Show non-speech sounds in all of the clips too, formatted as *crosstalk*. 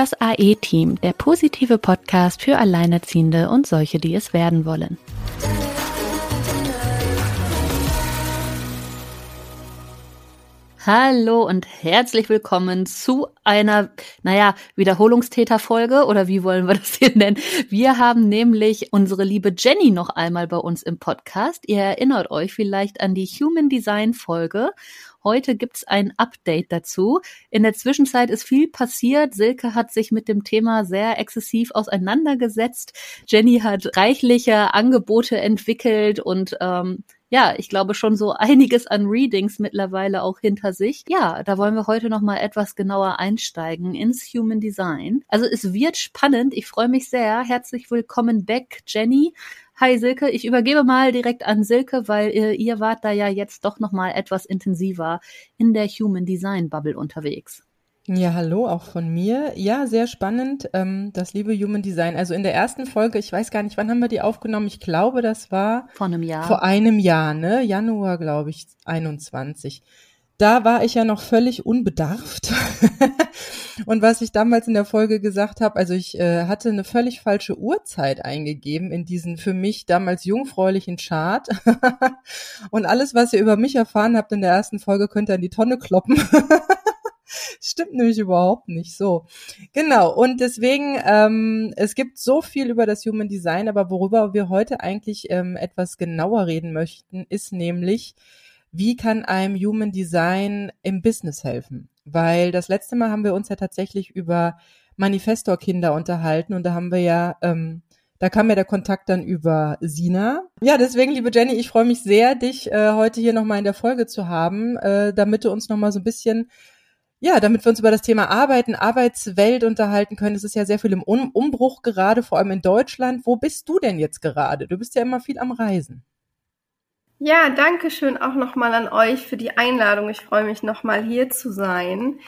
Das AE-Team, der positive Podcast für Alleinerziehende und solche, die es werden wollen. Hallo und herzlich willkommen zu einer, naja, Wiederholungstäterfolge oder wie wollen wir das hier nennen? Wir haben nämlich unsere liebe Jenny noch einmal bei uns im Podcast. Ihr erinnert euch vielleicht an die Human Design Folge. Heute gibt's ein Update dazu. In der Zwischenzeit ist viel passiert. Silke hat sich mit dem Thema sehr exzessiv auseinandergesetzt. Jenny hat reichliche Angebote entwickelt und ähm, ja, ich glaube schon so einiges an Readings mittlerweile auch hinter sich. Ja, da wollen wir heute noch mal etwas genauer einsteigen ins Human Design. Also es wird spannend. Ich freue mich sehr. Herzlich willkommen back, Jenny. Hi Silke, ich übergebe mal direkt an Silke, weil ihr, ihr wart da ja jetzt doch noch mal etwas intensiver in der Human Design Bubble unterwegs. Ja, hallo, auch von mir. Ja, sehr spannend, ähm, das liebe Human Design. Also in der ersten Folge, ich weiß gar nicht, wann haben wir die aufgenommen? Ich glaube, das war vor einem Jahr. Vor einem Jahr, ne? Januar, glaube ich, 21. Da war ich ja noch völlig unbedarft. *laughs* Und was ich damals in der Folge gesagt habe, also ich äh, hatte eine völlig falsche Uhrzeit eingegeben in diesen für mich damals jungfräulichen Chart. *laughs* Und alles, was ihr über mich erfahren habt in der ersten Folge, könnt ihr in die Tonne kloppen. *laughs* Stimmt nämlich überhaupt nicht so. Genau, und deswegen, ähm, es gibt so viel über das Human Design, aber worüber wir heute eigentlich ähm, etwas genauer reden möchten, ist nämlich, wie kann einem Human Design im Business helfen? Weil das letzte Mal haben wir uns ja tatsächlich über Manifestor-Kinder unterhalten und da haben wir ja ähm, da kam ja der Kontakt dann über Sina. Ja, deswegen, liebe Jenny, ich freue mich sehr, dich äh, heute hier nochmal in der Folge zu haben, äh, damit du uns nochmal so ein bisschen ja, damit wir uns über das Thema Arbeiten, Arbeitswelt unterhalten können. Es ist ja sehr viel im um Umbruch gerade, vor allem in Deutschland. Wo bist du denn jetzt gerade? Du bist ja immer viel am Reisen. Ja, danke schön auch nochmal an euch für die Einladung. Ich freue mich nochmal hier zu sein.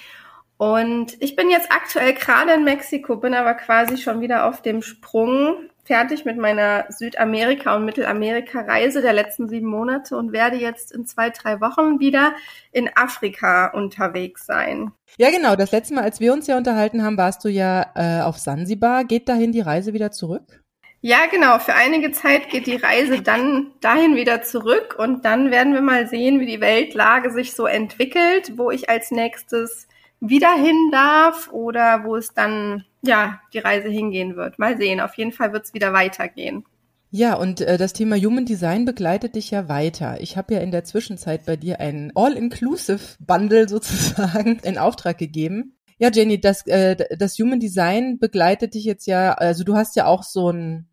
Und ich bin jetzt aktuell gerade in Mexiko, bin aber quasi schon wieder auf dem Sprung fertig mit meiner Südamerika- und Mittelamerika-Reise der letzten sieben Monate und werde jetzt in zwei, drei Wochen wieder in Afrika unterwegs sein. Ja, genau. Das letzte Mal, als wir uns ja unterhalten haben, warst du ja äh, auf Sansibar. Geht dahin die Reise wieder zurück? Ja, genau. Für einige Zeit geht die Reise dann dahin wieder zurück und dann werden wir mal sehen, wie die Weltlage sich so entwickelt, wo ich als nächstes wieder hin darf oder wo es dann ja die Reise hingehen wird. Mal sehen. Auf jeden Fall wird es wieder weitergehen. Ja, und äh, das Thema Human Design begleitet dich ja weiter. Ich habe ja in der Zwischenzeit bei dir ein All-Inclusive-Bundle sozusagen in Auftrag gegeben. Ja, Jenny, das, äh, das Human Design begleitet dich jetzt ja, also du hast ja auch so ein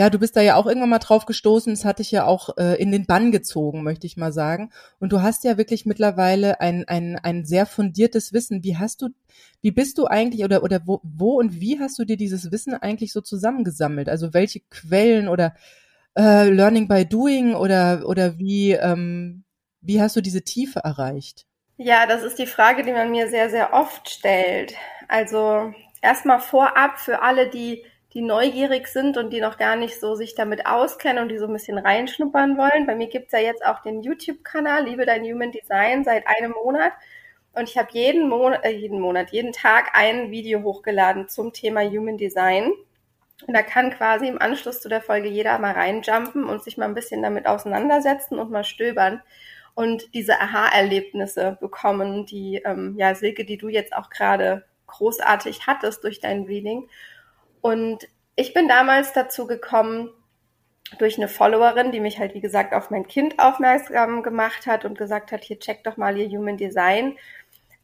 ja, du bist da ja auch irgendwann mal drauf gestoßen. Es hat dich ja auch äh, in den Bann gezogen, möchte ich mal sagen. Und du hast ja wirklich mittlerweile ein, ein, ein sehr fundiertes Wissen. Wie hast du, wie bist du eigentlich oder, oder wo, wo und wie hast du dir dieses Wissen eigentlich so zusammengesammelt? Also welche Quellen oder äh, Learning by Doing oder, oder wie, ähm, wie hast du diese Tiefe erreicht? Ja, das ist die Frage, die man mir sehr, sehr oft stellt. Also erstmal vorab für alle, die die neugierig sind und die noch gar nicht so sich damit auskennen und die so ein bisschen reinschnuppern wollen. Bei mir gibt's ja jetzt auch den YouTube-Kanal Liebe dein Human Design seit einem Monat. Und ich habe jeden Monat, äh, jeden Monat, jeden Tag ein Video hochgeladen zum Thema Human Design. Und da kann quasi im Anschluss zu der Folge jeder mal reinjumpen und sich mal ein bisschen damit auseinandersetzen und mal stöbern und diese Aha-Erlebnisse bekommen, die, ähm, ja, Silke, die du jetzt auch gerade großartig hattest durch dein Reading. Und ich bin damals dazu gekommen, durch eine Followerin, die mich halt, wie gesagt, auf mein Kind aufmerksam gemacht hat und gesagt hat, hier check doch mal ihr Human Design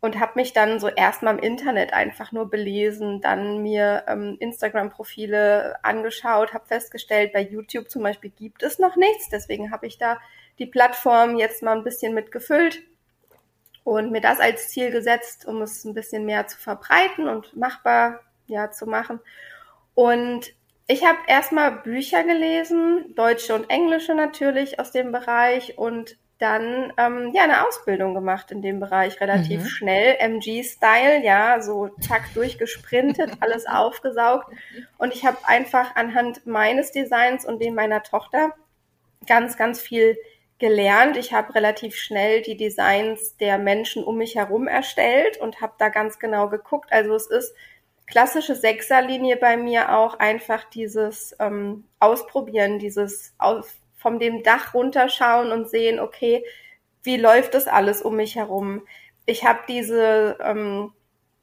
und habe mich dann so erstmal im Internet einfach nur belesen, dann mir ähm, Instagram-Profile angeschaut, habe festgestellt, bei YouTube zum Beispiel gibt es noch nichts, deswegen habe ich da die Plattform jetzt mal ein bisschen mitgefüllt und mir das als Ziel gesetzt, um es ein bisschen mehr zu verbreiten und machbar ja zu machen. Und ich habe erstmal Bücher gelesen, deutsche und englische natürlich aus dem Bereich und dann ähm, ja eine Ausbildung gemacht in dem Bereich relativ mhm. schnell, MG-Style, ja, so zack durchgesprintet, *laughs* alles aufgesaugt und ich habe einfach anhand meines Designs und dem meiner Tochter ganz, ganz viel gelernt. Ich habe relativ schnell die Designs der Menschen um mich herum erstellt und habe da ganz genau geguckt. Also es ist klassische Sechserlinie bei mir auch einfach dieses ähm, Ausprobieren, dieses aus, vom dem Dach runterschauen und sehen, okay, wie läuft das alles um mich herum? Ich habe diese, ähm,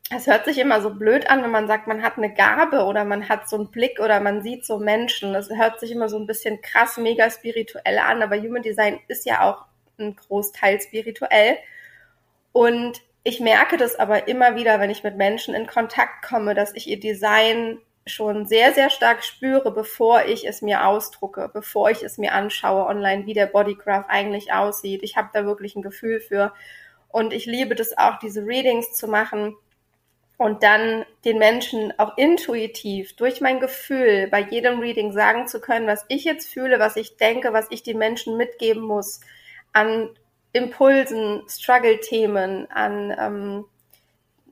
es hört sich immer so blöd an, wenn man sagt, man hat eine Gabe oder man hat so einen Blick oder man sieht so Menschen. Das hört sich immer so ein bisschen krass, mega spirituell an, aber Human Design ist ja auch ein Großteil spirituell. Und ich merke das aber immer wieder, wenn ich mit Menschen in Kontakt komme, dass ich ihr Design schon sehr, sehr stark spüre, bevor ich es mir ausdrucke, bevor ich es mir anschaue online, wie der Bodygraph eigentlich aussieht. Ich habe da wirklich ein Gefühl für. Und ich liebe das auch, diese Readings zu machen und dann den Menschen auch intuitiv durch mein Gefühl bei jedem Reading sagen zu können, was ich jetzt fühle, was ich denke, was ich den Menschen mitgeben muss an Impulsen, Struggle-Themen, an ähm,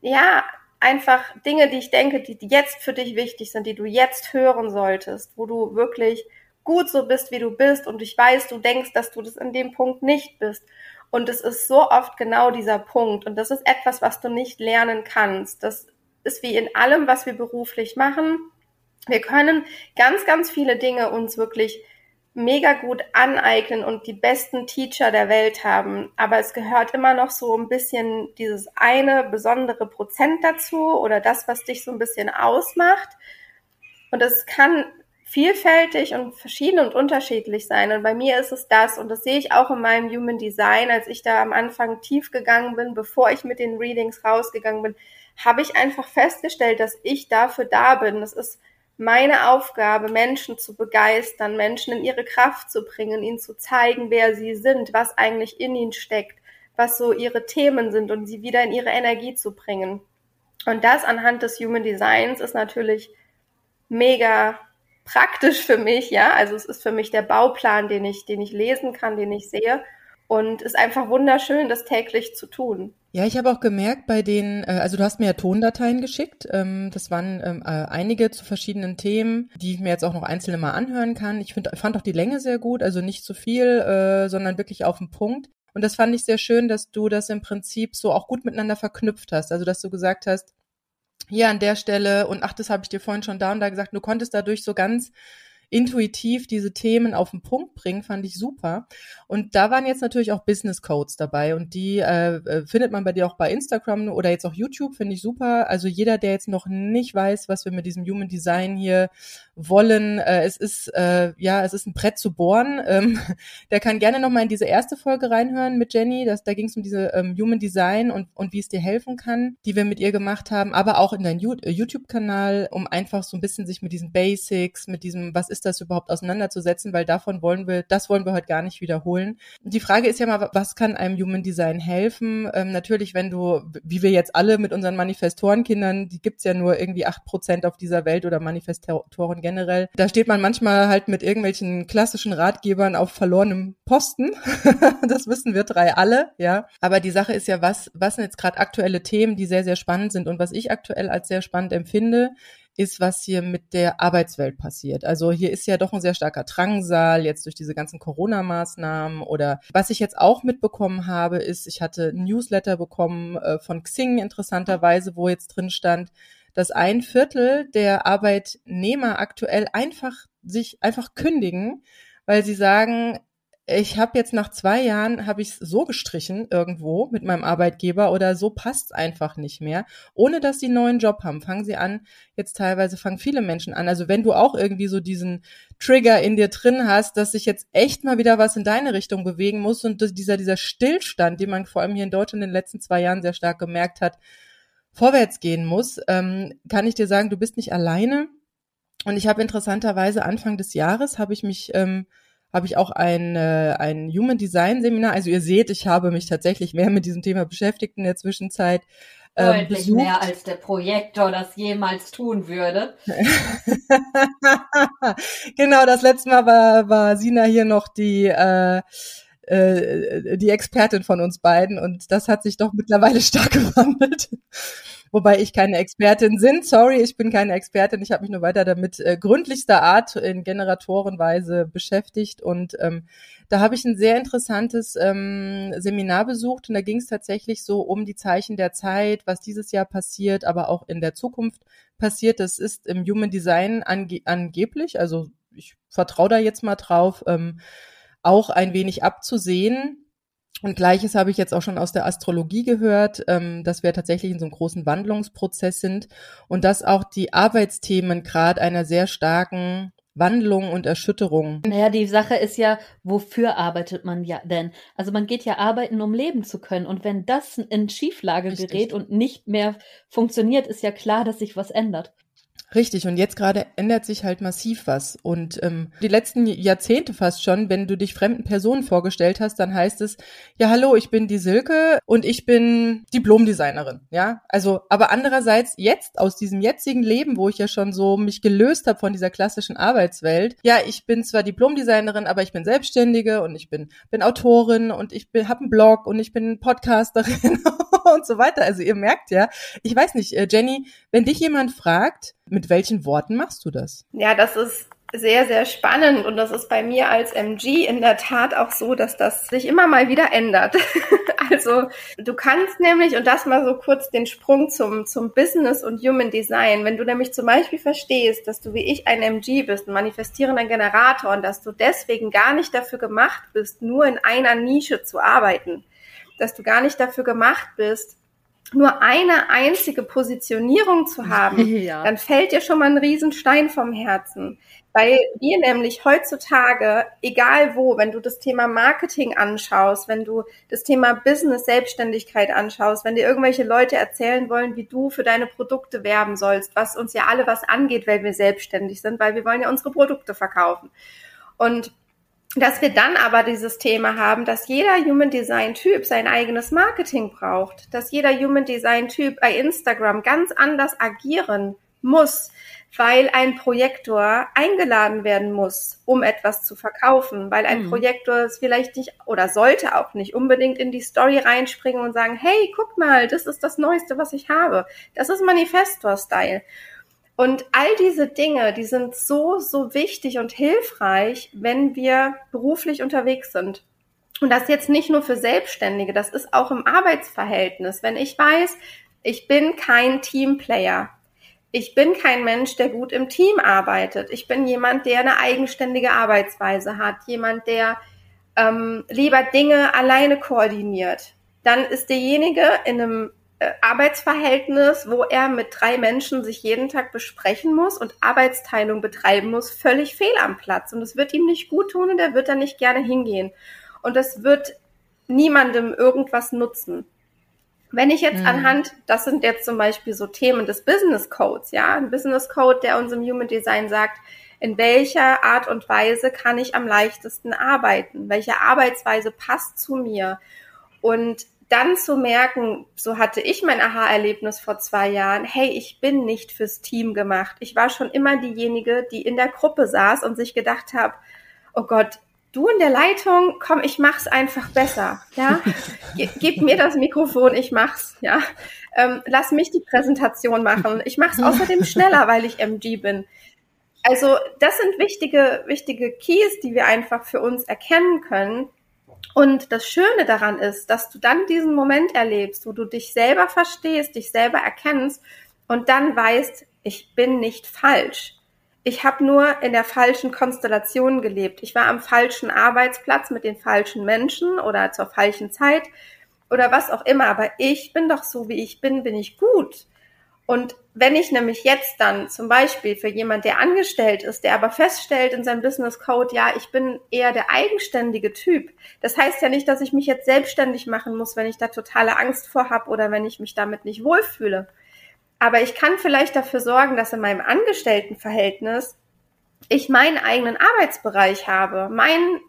ja, einfach Dinge, die ich denke, die jetzt für dich wichtig sind, die du jetzt hören solltest, wo du wirklich gut so bist, wie du bist und ich weiß, du denkst, dass du das in dem Punkt nicht bist. Und es ist so oft genau dieser Punkt. Und das ist etwas, was du nicht lernen kannst. Das ist wie in allem, was wir beruflich machen. Wir können ganz, ganz viele Dinge uns wirklich mega gut aneignen und die besten Teacher der Welt haben. Aber es gehört immer noch so ein bisschen dieses eine besondere Prozent dazu oder das, was dich so ein bisschen ausmacht. Und es kann vielfältig und verschieden und unterschiedlich sein. Und bei mir ist es das. Und das sehe ich auch in meinem Human Design, als ich da am Anfang tief gegangen bin, bevor ich mit den Readings rausgegangen bin, habe ich einfach festgestellt, dass ich dafür da bin. Das ist meine Aufgabe, Menschen zu begeistern, Menschen in ihre Kraft zu bringen, ihnen zu zeigen, wer sie sind, was eigentlich in ihnen steckt, was so ihre Themen sind und sie wieder in ihre Energie zu bringen. Und das anhand des Human Designs ist natürlich mega praktisch für mich, ja. Also es ist für mich der Bauplan, den ich, den ich lesen kann, den ich sehe. Und ist einfach wunderschön, das täglich zu tun. Ja, ich habe auch gemerkt bei den, äh, also du hast mir ja Tondateien geschickt. Ähm, das waren ähm, äh, einige zu verschiedenen Themen, die ich mir jetzt auch noch einzelne mal anhören kann. Ich find, fand auch die Länge sehr gut, also nicht zu viel, äh, sondern wirklich auf den Punkt. Und das fand ich sehr schön, dass du das im Prinzip so auch gut miteinander verknüpft hast. Also dass du gesagt hast, hier an der Stelle und ach, das habe ich dir vorhin schon da und da gesagt, du konntest dadurch so ganz intuitiv diese Themen auf den Punkt bringen, fand ich super. Und da waren jetzt natürlich auch Business Codes dabei und die äh, äh, findet man bei dir auch bei Instagram oder jetzt auch YouTube, finde ich super. Also jeder, der jetzt noch nicht weiß, was wir mit diesem Human Design hier wollen, äh, es ist äh, ja, es ist ein Brett zu bohren. Ähm, *laughs* der kann gerne noch mal in diese erste Folge reinhören mit Jenny. Das, da ging es um diese ähm, Human Design und und wie es dir helfen kann, die wir mit ihr gemacht haben, aber auch in deinem äh, YouTube-Kanal, um einfach so ein bisschen sich mit diesen Basics, mit diesem, was ist ist das überhaupt auseinanderzusetzen, weil davon wollen wir, das wollen wir heute gar nicht wiederholen. Die Frage ist ja mal, was kann einem Human Design helfen? Ähm, natürlich, wenn du, wie wir jetzt alle mit unseren Manifestorenkindern, die gibt's ja nur irgendwie acht Prozent auf dieser Welt oder Manifestoren generell, da steht man manchmal halt mit irgendwelchen klassischen Ratgebern auf verlorenem Posten. *laughs* das wissen wir drei alle, ja. Aber die Sache ist ja, was, was sind jetzt gerade aktuelle Themen, die sehr, sehr spannend sind und was ich aktuell als sehr spannend empfinde, ist, was hier mit der Arbeitswelt passiert. Also hier ist ja doch ein sehr starker Drangsal jetzt durch diese ganzen Corona-Maßnahmen oder was ich jetzt auch mitbekommen habe, ist, ich hatte ein Newsletter bekommen äh, von Xing interessanterweise, wo jetzt drin stand, dass ein Viertel der Arbeitnehmer aktuell einfach sich einfach kündigen, weil sie sagen, ich habe jetzt nach zwei Jahren habe ich so gestrichen irgendwo mit meinem Arbeitgeber oder so passt's einfach nicht mehr, ohne dass sie einen neuen Job haben. Fangen sie an, jetzt teilweise fangen viele Menschen an. Also wenn du auch irgendwie so diesen Trigger in dir drin hast, dass sich jetzt echt mal wieder was in deine Richtung bewegen muss und dieser dieser Stillstand, den man vor allem hier in Deutschland in den letzten zwei Jahren sehr stark gemerkt hat, vorwärts gehen muss, ähm, kann ich dir sagen, du bist nicht alleine. Und ich habe interessanterweise Anfang des Jahres habe ich mich ähm, habe ich auch ein, äh, ein Human Design Seminar. Also ihr seht, ich habe mich tatsächlich mehr mit diesem Thema beschäftigt in der Zwischenzeit. Ähm, Deutlich besucht. mehr als der Projektor das jemals tun würde. *laughs* genau, das letzte Mal war, war Sina hier noch die äh, äh, die Expertin von uns beiden und das hat sich doch mittlerweile *laughs* stark gewandelt. wobei ich keine Expertin bin. Sorry, ich bin keine Expertin. Ich habe mich nur weiter damit äh, gründlichster Art in Generatorenweise beschäftigt und ähm, da habe ich ein sehr interessantes ähm, Seminar besucht und da ging es tatsächlich so um die Zeichen der Zeit, was dieses Jahr passiert, aber auch in der Zukunft passiert. Das ist im Human Design ange angeblich, also ich vertraue da jetzt mal drauf, ähm, auch ein wenig abzusehen. Und gleiches habe ich jetzt auch schon aus der Astrologie gehört, ähm, dass wir tatsächlich in so einem großen Wandlungsprozess sind und dass auch die Arbeitsthemen gerade einer sehr starken Wandlung und Erschütterung. Naja, die Sache ist ja, wofür arbeitet man ja denn? Also man geht ja arbeiten, um leben zu können. Und wenn das in Schieflage Richtig. gerät und nicht mehr funktioniert, ist ja klar, dass sich was ändert. Richtig, und jetzt gerade ändert sich halt massiv was. Und ähm, die letzten Jahrzehnte fast schon, wenn du dich fremden Personen vorgestellt hast, dann heißt es, ja, hallo, ich bin die Silke und ich bin Diplomdesignerin. Ja, also, aber andererseits jetzt aus diesem jetzigen Leben, wo ich ja schon so mich gelöst habe von dieser klassischen Arbeitswelt, ja, ich bin zwar Diplomdesignerin, aber ich bin Selbstständige und ich bin, bin Autorin und ich bin, habe einen Blog und ich bin Podcasterin *laughs* *laughs* und so weiter. Also ihr merkt ja, ich weiß nicht, äh, Jenny, wenn dich jemand fragt, mit welchen Worten machst du das? Ja, das ist sehr, sehr spannend und das ist bei mir als MG in der Tat auch so, dass das sich immer mal wieder ändert. *laughs* also du kannst nämlich, und das mal so kurz den Sprung zum, zum Business und Human Design, wenn du nämlich zum Beispiel verstehst, dass du wie ich ein MG bist, ein manifestierender Generator und dass du deswegen gar nicht dafür gemacht bist, nur in einer Nische zu arbeiten, dass du gar nicht dafür gemacht bist, nur eine einzige Positionierung zu haben, *laughs* ja. dann fällt dir schon mal ein Riesenstein vom Herzen. Weil wir nämlich heutzutage, egal wo, wenn du das Thema Marketing anschaust, wenn du das Thema Business, Selbstständigkeit anschaust, wenn dir irgendwelche Leute erzählen wollen, wie du für deine Produkte werben sollst, was uns ja alle was angeht, weil wir selbstständig sind, weil wir wollen ja unsere Produkte verkaufen. Und dass wir dann aber dieses Thema haben, dass jeder Human Design Typ sein eigenes Marketing braucht, dass jeder Human Design Typ bei Instagram ganz anders agieren muss, weil ein Projektor eingeladen werden muss, um etwas zu verkaufen, weil ein mhm. Projektor es vielleicht nicht oder sollte auch nicht unbedingt in die Story reinspringen und sagen, hey, guck mal, das ist das Neueste, was ich habe. Das ist Manifestor-Style. Und all diese Dinge, die sind so, so wichtig und hilfreich, wenn wir beruflich unterwegs sind. Und das jetzt nicht nur für Selbstständige, das ist auch im Arbeitsverhältnis. Wenn ich weiß, ich bin kein Teamplayer, ich bin kein Mensch, der gut im Team arbeitet. Ich bin jemand, der eine eigenständige Arbeitsweise hat, jemand, der ähm, lieber Dinge alleine koordiniert. Dann ist derjenige in einem Arbeitsverhältnis, wo er mit drei Menschen sich jeden Tag besprechen muss und Arbeitsteilung betreiben muss, völlig fehl am Platz. Und es wird ihm nicht gut tun und er wird da nicht gerne hingehen. Und das wird niemandem irgendwas nutzen. Wenn ich jetzt mhm. anhand, das sind jetzt zum Beispiel so Themen des Business Codes, ja, ein Business Code, der uns im Human Design sagt, in welcher Art und Weise kann ich am leichtesten arbeiten? Welche Arbeitsweise passt zu mir? Und dann zu merken, so hatte ich mein Aha-Erlebnis vor zwei Jahren, hey, ich bin nicht fürs Team gemacht. Ich war schon immer diejenige, die in der Gruppe saß und sich gedacht habe, oh Gott, du in der Leitung, komm, ich mach's einfach besser, ja. *laughs* Gib mir das Mikrofon, ich mach's, ja. Ähm, lass mich die Präsentation machen. Ich mach's außerdem schneller, weil ich MG bin. Also, das sind wichtige, wichtige Keys, die wir einfach für uns erkennen können, und das Schöne daran ist, dass du dann diesen Moment erlebst, wo du dich selber verstehst, dich selber erkennst und dann weißt, ich bin nicht falsch. Ich habe nur in der falschen Konstellation gelebt. Ich war am falschen Arbeitsplatz mit den falschen Menschen oder zur falschen Zeit oder was auch immer. Aber ich bin doch so, wie ich bin, bin ich gut. Und wenn ich nämlich jetzt dann zum Beispiel für jemand, der angestellt ist, der aber feststellt in seinem Business Code, ja, ich bin eher der eigenständige Typ. Das heißt ja nicht, dass ich mich jetzt selbstständig machen muss, wenn ich da totale Angst vor habe oder wenn ich mich damit nicht wohlfühle. Aber ich kann vielleicht dafür sorgen, dass in meinem Angestelltenverhältnis ich meinen eigenen Arbeitsbereich habe, mein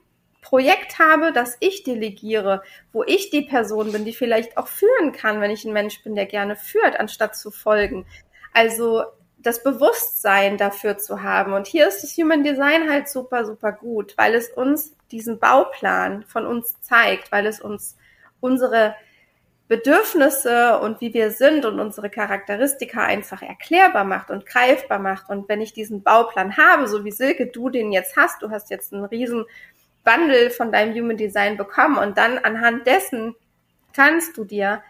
Projekt habe, das ich delegiere, wo ich die Person bin, die vielleicht auch führen kann, wenn ich ein Mensch bin, der gerne führt, anstatt zu folgen. Also das Bewusstsein dafür zu haben. Und hier ist das Human Design halt super, super gut, weil es uns diesen Bauplan von uns zeigt, weil es uns unsere Bedürfnisse und wie wir sind und unsere Charakteristika einfach erklärbar macht und greifbar macht. Und wenn ich diesen Bauplan habe, so wie Silke, du den jetzt hast, du hast jetzt einen riesen Bundle von deinem Human Design bekommen und dann anhand dessen kannst du dir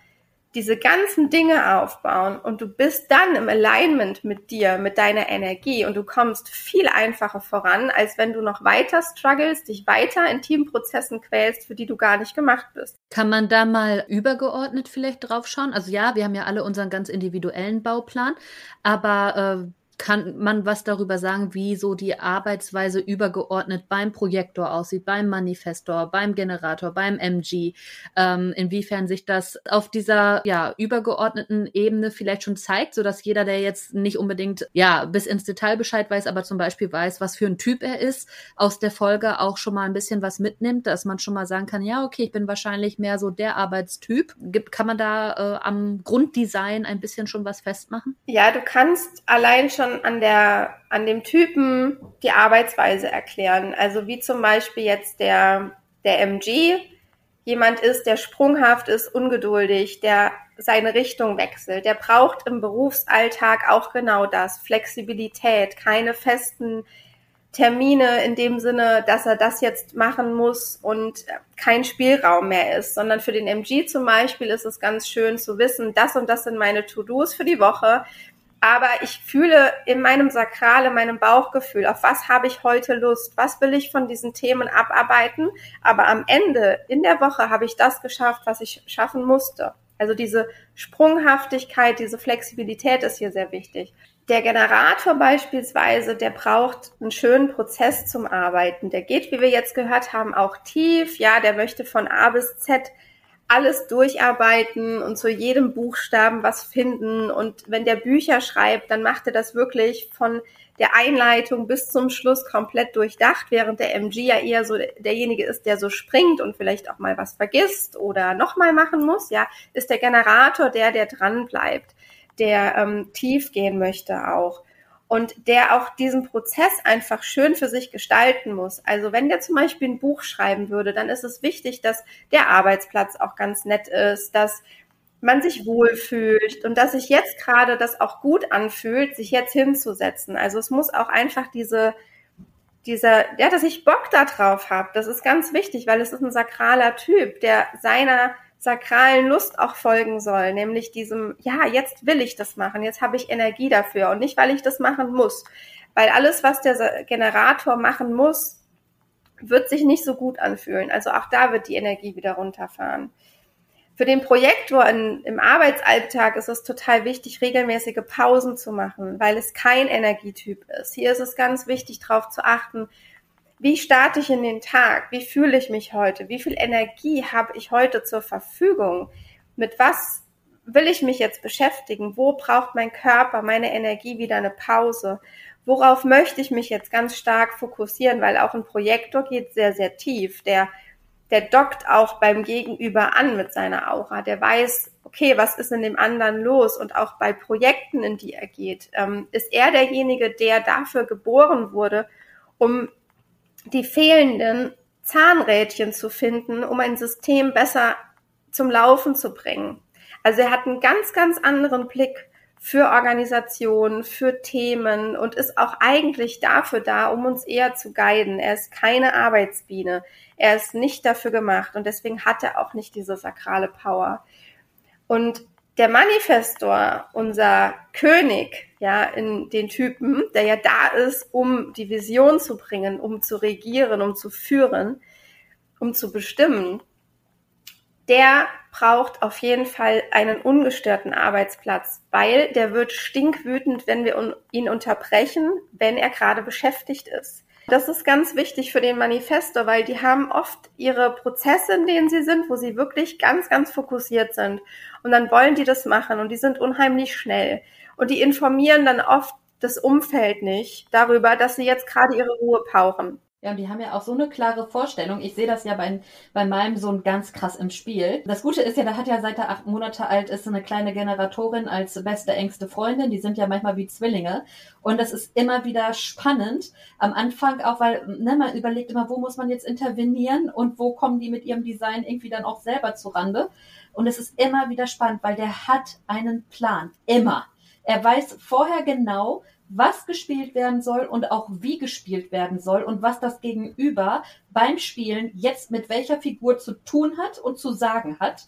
diese ganzen Dinge aufbauen und du bist dann im Alignment mit dir, mit deiner Energie und du kommst viel einfacher voran, als wenn du noch weiter struggles, dich weiter in Teamprozessen quälst, für die du gar nicht gemacht bist. Kann man da mal übergeordnet vielleicht drauf schauen? Also ja, wir haben ja alle unseren ganz individuellen Bauplan, aber äh, kann man was darüber sagen, wie so die Arbeitsweise übergeordnet beim Projektor aussieht, beim Manifestor, beim Generator, beim MG, ähm, inwiefern sich das auf dieser ja übergeordneten Ebene vielleicht schon zeigt, so jeder, der jetzt nicht unbedingt ja bis ins Detail Bescheid weiß, aber zum Beispiel weiß, was für ein Typ er ist, aus der Folge auch schon mal ein bisschen was mitnimmt, dass man schon mal sagen kann, ja okay, ich bin wahrscheinlich mehr so der Arbeitstyp. Gibt, kann man da äh, am Grunddesign ein bisschen schon was festmachen? Ja, du kannst allein schon an der, an dem Typen die Arbeitsweise erklären. Also wie zum Beispiel jetzt der, der MG jemand ist, der sprunghaft ist, ungeduldig, der seine Richtung wechselt. Der braucht im Berufsalltag auch genau das. Flexibilität, keine festen Termine in dem Sinne, dass er das jetzt machen muss und kein Spielraum mehr ist, sondern für den MG zum Beispiel ist es ganz schön zu wissen, das und das sind meine To-Dos für die Woche aber ich fühle in meinem Sakral, in meinem Bauchgefühl, auf was habe ich heute Lust, was will ich von diesen Themen abarbeiten, aber am Ende in der Woche habe ich das geschafft, was ich schaffen musste. Also diese Sprunghaftigkeit, diese Flexibilität ist hier sehr wichtig. Der Generator beispielsweise, der braucht einen schönen Prozess zum Arbeiten. Der geht, wie wir jetzt gehört haben, auch tief. Ja, der möchte von A bis Z alles durcharbeiten und zu jedem Buchstaben was finden. Und wenn der Bücher schreibt, dann macht er das wirklich von der Einleitung bis zum Schluss komplett durchdacht, während der MG ja eher so derjenige ist, der so springt und vielleicht auch mal was vergisst oder nochmal machen muss. Ja, ist der Generator der, der dran bleibt, der ähm, tief gehen möchte auch und der auch diesen Prozess einfach schön für sich gestalten muss. Also wenn der zum Beispiel ein Buch schreiben würde, dann ist es wichtig, dass der Arbeitsplatz auch ganz nett ist, dass man sich wohlfühlt und dass sich jetzt gerade das auch gut anfühlt, sich jetzt hinzusetzen. Also es muss auch einfach diese dieser, ja, dass ich Bock da drauf habe. Das ist ganz wichtig, weil es ist ein sakraler Typ, der seiner sakralen Lust auch folgen soll, nämlich diesem, ja, jetzt will ich das machen, jetzt habe ich Energie dafür und nicht, weil ich das machen muss. Weil alles, was der Generator machen muss, wird sich nicht so gut anfühlen. Also auch da wird die Energie wieder runterfahren. Für den Projektor in, im Arbeitsalltag ist es total wichtig, regelmäßige Pausen zu machen, weil es kein Energietyp ist. Hier ist es ganz wichtig, darauf zu achten, wie starte ich in den Tag? Wie fühle ich mich heute? Wie viel Energie habe ich heute zur Verfügung? Mit was will ich mich jetzt beschäftigen? Wo braucht mein Körper, meine Energie wieder eine Pause? Worauf möchte ich mich jetzt ganz stark fokussieren? Weil auch ein Projektor geht sehr, sehr tief. Der, der dockt auch beim Gegenüber an mit seiner Aura. Der weiß, okay, was ist in dem anderen los? Und auch bei Projekten, in die er geht, ähm, ist er derjenige, der dafür geboren wurde, um die fehlenden Zahnrädchen zu finden, um ein System besser zum Laufen zu bringen. Also er hat einen ganz, ganz anderen Blick für Organisationen, für Themen und ist auch eigentlich dafür da, um uns eher zu guiden. Er ist keine Arbeitsbiene. Er ist nicht dafür gemacht und deswegen hat er auch nicht diese sakrale Power. Und der Manifestor, unser König, ja, in den Typen, der ja da ist, um die Vision zu bringen, um zu regieren, um zu führen, um zu bestimmen, der braucht auf jeden Fall einen ungestörten Arbeitsplatz, weil der wird stinkwütend, wenn wir ihn unterbrechen, wenn er gerade beschäftigt ist. Das ist ganz wichtig für den Manifesto, weil die haben oft ihre Prozesse, in denen sie sind, wo sie wirklich ganz, ganz fokussiert sind. Und dann wollen die das machen und die sind unheimlich schnell. Und die informieren dann oft das Umfeld nicht darüber, dass sie jetzt gerade ihre Ruhe brauchen. Ja, und die haben ja auch so eine klare Vorstellung. Ich sehe das ja bei, bei meinem Sohn ganz krass im Spiel. Das Gute ist ja, der hat ja seit er acht Monate alt ist eine kleine Generatorin als beste engste Freundin. Die sind ja manchmal wie Zwillinge. Und das ist immer wieder spannend. Am Anfang auch, weil ne, man überlegt immer, wo muss man jetzt intervenieren und wo kommen die mit ihrem Design irgendwie dann auch selber zu Rande. Und es ist immer wieder spannend, weil der hat einen Plan. Immer. Er weiß vorher genau, was gespielt werden soll und auch wie gespielt werden soll und was das Gegenüber beim Spielen jetzt mit welcher Figur zu tun hat und zu sagen hat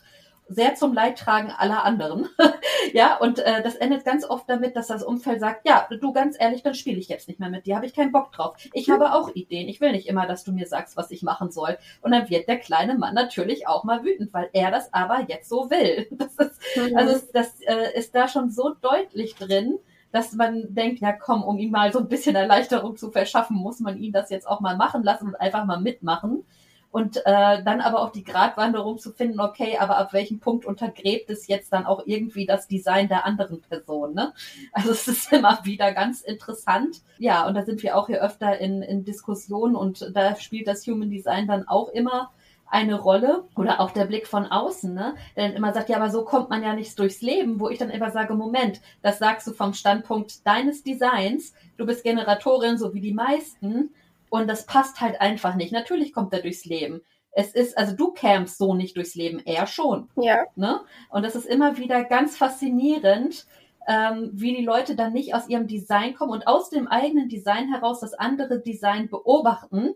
sehr zum Leidtragen aller anderen. *laughs* ja, und äh, das endet ganz oft damit, dass das Umfeld sagt, ja, du ganz ehrlich, dann spiele ich jetzt nicht mehr mit dir, habe ich keinen Bock drauf. Ich habe auch Ideen, ich will nicht immer, dass du mir sagst, was ich machen soll. Und dann wird der kleine Mann natürlich auch mal wütend, weil er das aber jetzt so will. *laughs* Das ist, mhm. also das äh, ist da schon so deutlich drin, dass man denkt, ja komm, um ihm mal so ein bisschen Erleichterung zu verschaffen, muss man ihn das jetzt auch mal machen lassen und einfach mal mitmachen und äh, dann aber auch die Gratwanderung zu finden, okay, aber ab welchem Punkt untergräbt es jetzt dann auch irgendwie das Design der anderen Person, ne? Also es ist *laughs* immer wieder ganz interessant. Ja, und da sind wir auch hier öfter in, in Diskussionen und da spielt das Human Design dann auch immer eine Rolle oder auch der Blick von außen, ne? Der dann immer sagt, ja, aber so kommt man ja nicht durchs Leben, wo ich dann immer sage, Moment, das sagst du vom Standpunkt deines Designs, du bist Generatorin, so wie die meisten, und das passt halt einfach nicht. Natürlich kommt er durchs Leben. Es ist, also du kämst so nicht durchs Leben, er schon. Ja. Ne? Und das ist immer wieder ganz faszinierend, ähm, wie die Leute dann nicht aus ihrem Design kommen und aus dem eigenen Design heraus das andere Design beobachten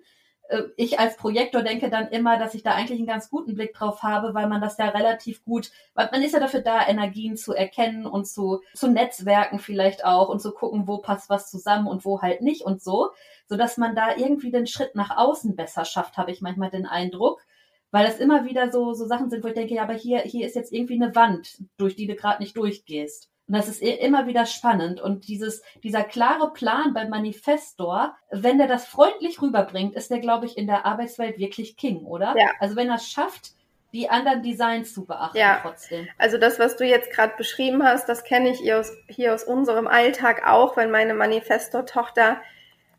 ich als Projektor denke dann immer, dass ich da eigentlich einen ganz guten Blick drauf habe, weil man das ja relativ gut, weil man ist ja dafür da, Energien zu erkennen und zu, zu Netzwerken vielleicht auch und zu gucken, wo passt was zusammen und wo halt nicht und so, so dass man da irgendwie den Schritt nach außen besser schafft, habe ich manchmal den Eindruck. Weil das immer wieder so, so Sachen sind, wo ich denke, ja, aber hier, hier ist jetzt irgendwie eine Wand, durch die du gerade nicht durchgehst. Und das ist immer wieder spannend. Und dieses, dieser klare Plan beim Manifestor, wenn der das freundlich rüberbringt, ist der, glaube ich, in der Arbeitswelt wirklich King, oder? Ja. Also wenn er es schafft, die anderen Designs zu beachten ja. trotzdem. Also das, was du jetzt gerade beschrieben hast, das kenne ich hier aus, hier aus unserem Alltag auch, wenn meine Manifestor-Tochter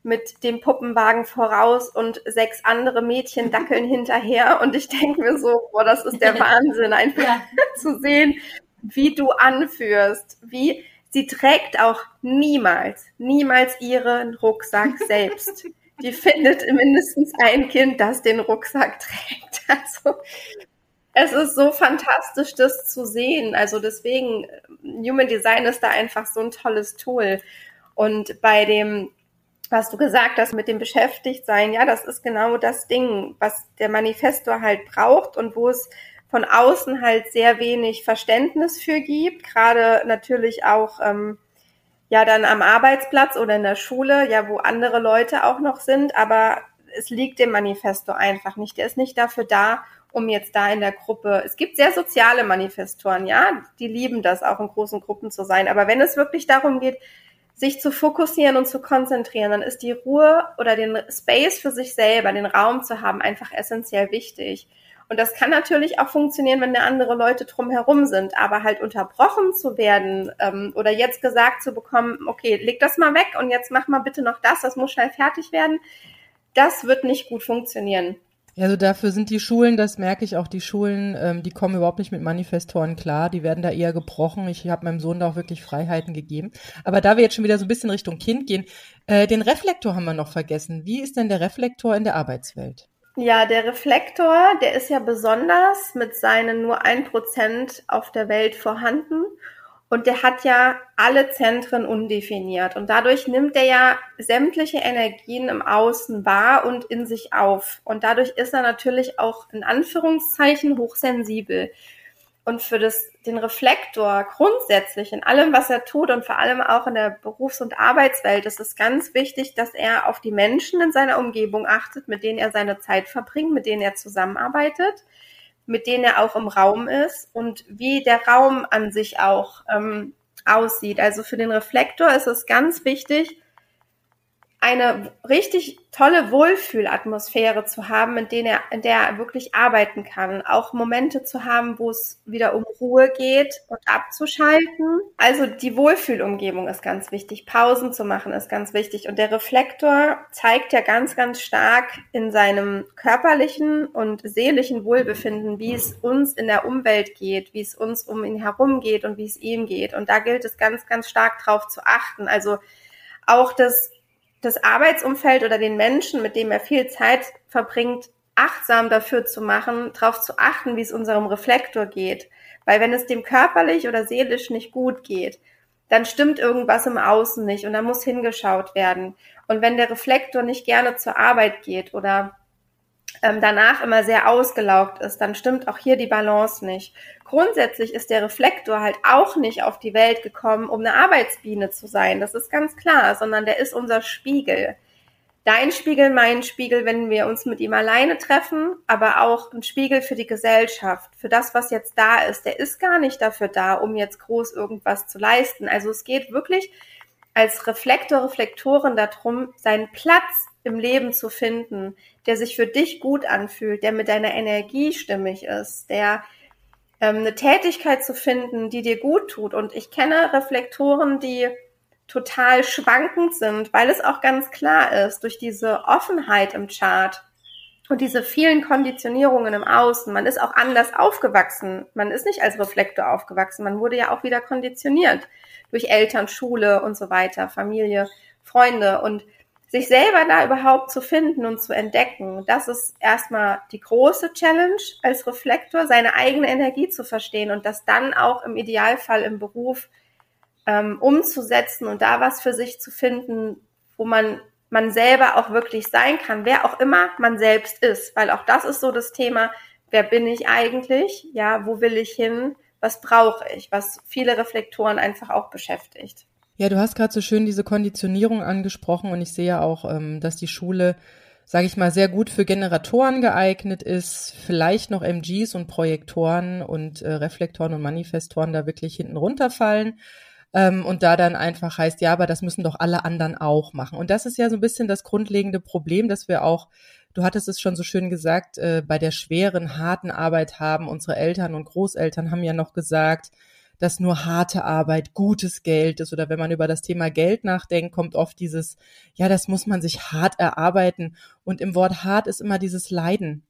mit dem Puppenwagen voraus und sechs andere Mädchen dackeln *laughs* hinterher und ich denke mir so, boah, das ist der *laughs* Wahnsinn, einfach ja. *laughs* zu sehen, wie du anführst, wie sie trägt auch niemals, niemals ihren Rucksack *laughs* selbst. Die findet mindestens ein Kind, das den Rucksack trägt. *laughs* Also es ist so fantastisch, das zu sehen. Also deswegen, Human Design ist da einfach so ein tolles Tool. Und bei dem, was du gesagt hast mit dem Beschäftigtsein, ja, das ist genau das Ding, was der Manifestor halt braucht und wo es von außen halt sehr wenig Verständnis für gibt, gerade natürlich auch ähm, ja dann am Arbeitsplatz oder in der Schule, ja, wo andere Leute auch noch sind, aber es liegt dem Manifesto einfach nicht. Der ist nicht dafür da, um jetzt da in der Gruppe. Es gibt sehr soziale Manifestoren, ja, die lieben das, auch in großen Gruppen zu sein. Aber wenn es wirklich darum geht, sich zu fokussieren und zu konzentrieren, dann ist die Ruhe oder den Space für sich selber, den Raum zu haben, einfach essentiell wichtig. Und das kann natürlich auch funktionieren, wenn da andere Leute drumherum sind, aber halt unterbrochen zu werden ähm, oder jetzt gesagt zu bekommen, okay, leg das mal weg und jetzt mach mal bitte noch das, das muss schnell fertig werden, das wird nicht gut funktionieren. Also dafür sind die Schulen, das merke ich auch, die Schulen, ähm, die kommen überhaupt nicht mit Manifestoren klar, die werden da eher gebrochen. Ich habe meinem Sohn da auch wirklich Freiheiten gegeben. Aber da wir jetzt schon wieder so ein bisschen Richtung Kind gehen, äh, den Reflektor haben wir noch vergessen. Wie ist denn der Reflektor in der Arbeitswelt? Ja, der Reflektor, der ist ja besonders mit seinen nur ein Prozent auf der Welt vorhanden. Und der hat ja alle Zentren undefiniert. Und dadurch nimmt er ja sämtliche Energien im Außen wahr und in sich auf. Und dadurch ist er natürlich auch in Anführungszeichen hochsensibel. Und für das, den Reflektor grundsätzlich in allem, was er tut und vor allem auch in der Berufs- und Arbeitswelt ist es ganz wichtig, dass er auf die Menschen in seiner Umgebung achtet, mit denen er seine Zeit verbringt, mit denen er zusammenarbeitet, mit denen er auch im Raum ist und wie der Raum an sich auch ähm, aussieht. Also für den Reflektor ist es ganz wichtig, eine richtig tolle Wohlfühlatmosphäre zu haben, in, denen er, in der er wirklich arbeiten kann. Auch Momente zu haben, wo es wieder um Ruhe geht und abzuschalten. Also die Wohlfühlumgebung ist ganz wichtig. Pausen zu machen ist ganz wichtig. Und der Reflektor zeigt ja ganz, ganz stark in seinem körperlichen und seelischen Wohlbefinden, wie es uns in der Umwelt geht, wie es uns um ihn herum geht und wie es ihm geht. Und da gilt es ganz, ganz stark drauf zu achten. Also auch das das Arbeitsumfeld oder den Menschen, mit dem er viel Zeit verbringt, achtsam dafür zu machen, darauf zu achten, wie es unserem Reflektor geht. Weil wenn es dem körperlich oder seelisch nicht gut geht, dann stimmt irgendwas im Außen nicht und da muss hingeschaut werden. Und wenn der Reflektor nicht gerne zur Arbeit geht oder ähm, danach immer sehr ausgelaugt ist, dann stimmt auch hier die Balance nicht. Grundsätzlich ist der Reflektor halt auch nicht auf die Welt gekommen, um eine Arbeitsbiene zu sein. Das ist ganz klar, sondern der ist unser Spiegel. Dein Spiegel, mein Spiegel, wenn wir uns mit ihm alleine treffen, aber auch ein Spiegel für die Gesellschaft, für das, was jetzt da ist. Der ist gar nicht dafür da, um jetzt groß irgendwas zu leisten. Also es geht wirklich als Reflektor, Reflektorin darum, seinen Platz im Leben zu finden, der sich für dich gut anfühlt, der mit deiner Energie stimmig ist, der ähm, eine Tätigkeit zu finden, die dir gut tut. Und ich kenne Reflektoren, die total schwankend sind, weil es auch ganz klar ist, durch diese Offenheit im Chart und diese vielen Konditionierungen im Außen, man ist auch anders aufgewachsen. Man ist nicht als Reflektor aufgewachsen, man wurde ja auch wieder konditioniert durch Eltern, Schule und so weiter, Familie, Freunde. Und sich selber da überhaupt zu finden und zu entdecken, das ist erstmal die große Challenge als Reflektor, seine eigene Energie zu verstehen und das dann auch im Idealfall im Beruf ähm, umzusetzen und da was für sich zu finden, wo man man selber auch wirklich sein kann, wer auch immer man selbst ist, weil auch das ist so das Thema, wer bin ich eigentlich, ja, wo will ich hin, was brauche ich, was viele Reflektoren einfach auch beschäftigt. Ja, du hast gerade so schön diese Konditionierung angesprochen und ich sehe ja auch, ähm, dass die Schule, sage ich mal, sehr gut für Generatoren geeignet ist, vielleicht noch MGs und Projektoren und äh, Reflektoren und Manifestoren da wirklich hinten runterfallen. Ähm, und da dann einfach heißt, ja, aber das müssen doch alle anderen auch machen. Und das ist ja so ein bisschen das grundlegende Problem, dass wir auch Du hattest es schon so schön gesagt, äh, bei der schweren, harten Arbeit haben unsere Eltern und Großeltern haben ja noch gesagt, dass nur harte Arbeit gutes Geld ist oder wenn man über das Thema Geld nachdenkt, kommt oft dieses, ja, das muss man sich hart erarbeiten und im Wort hart ist immer dieses Leiden.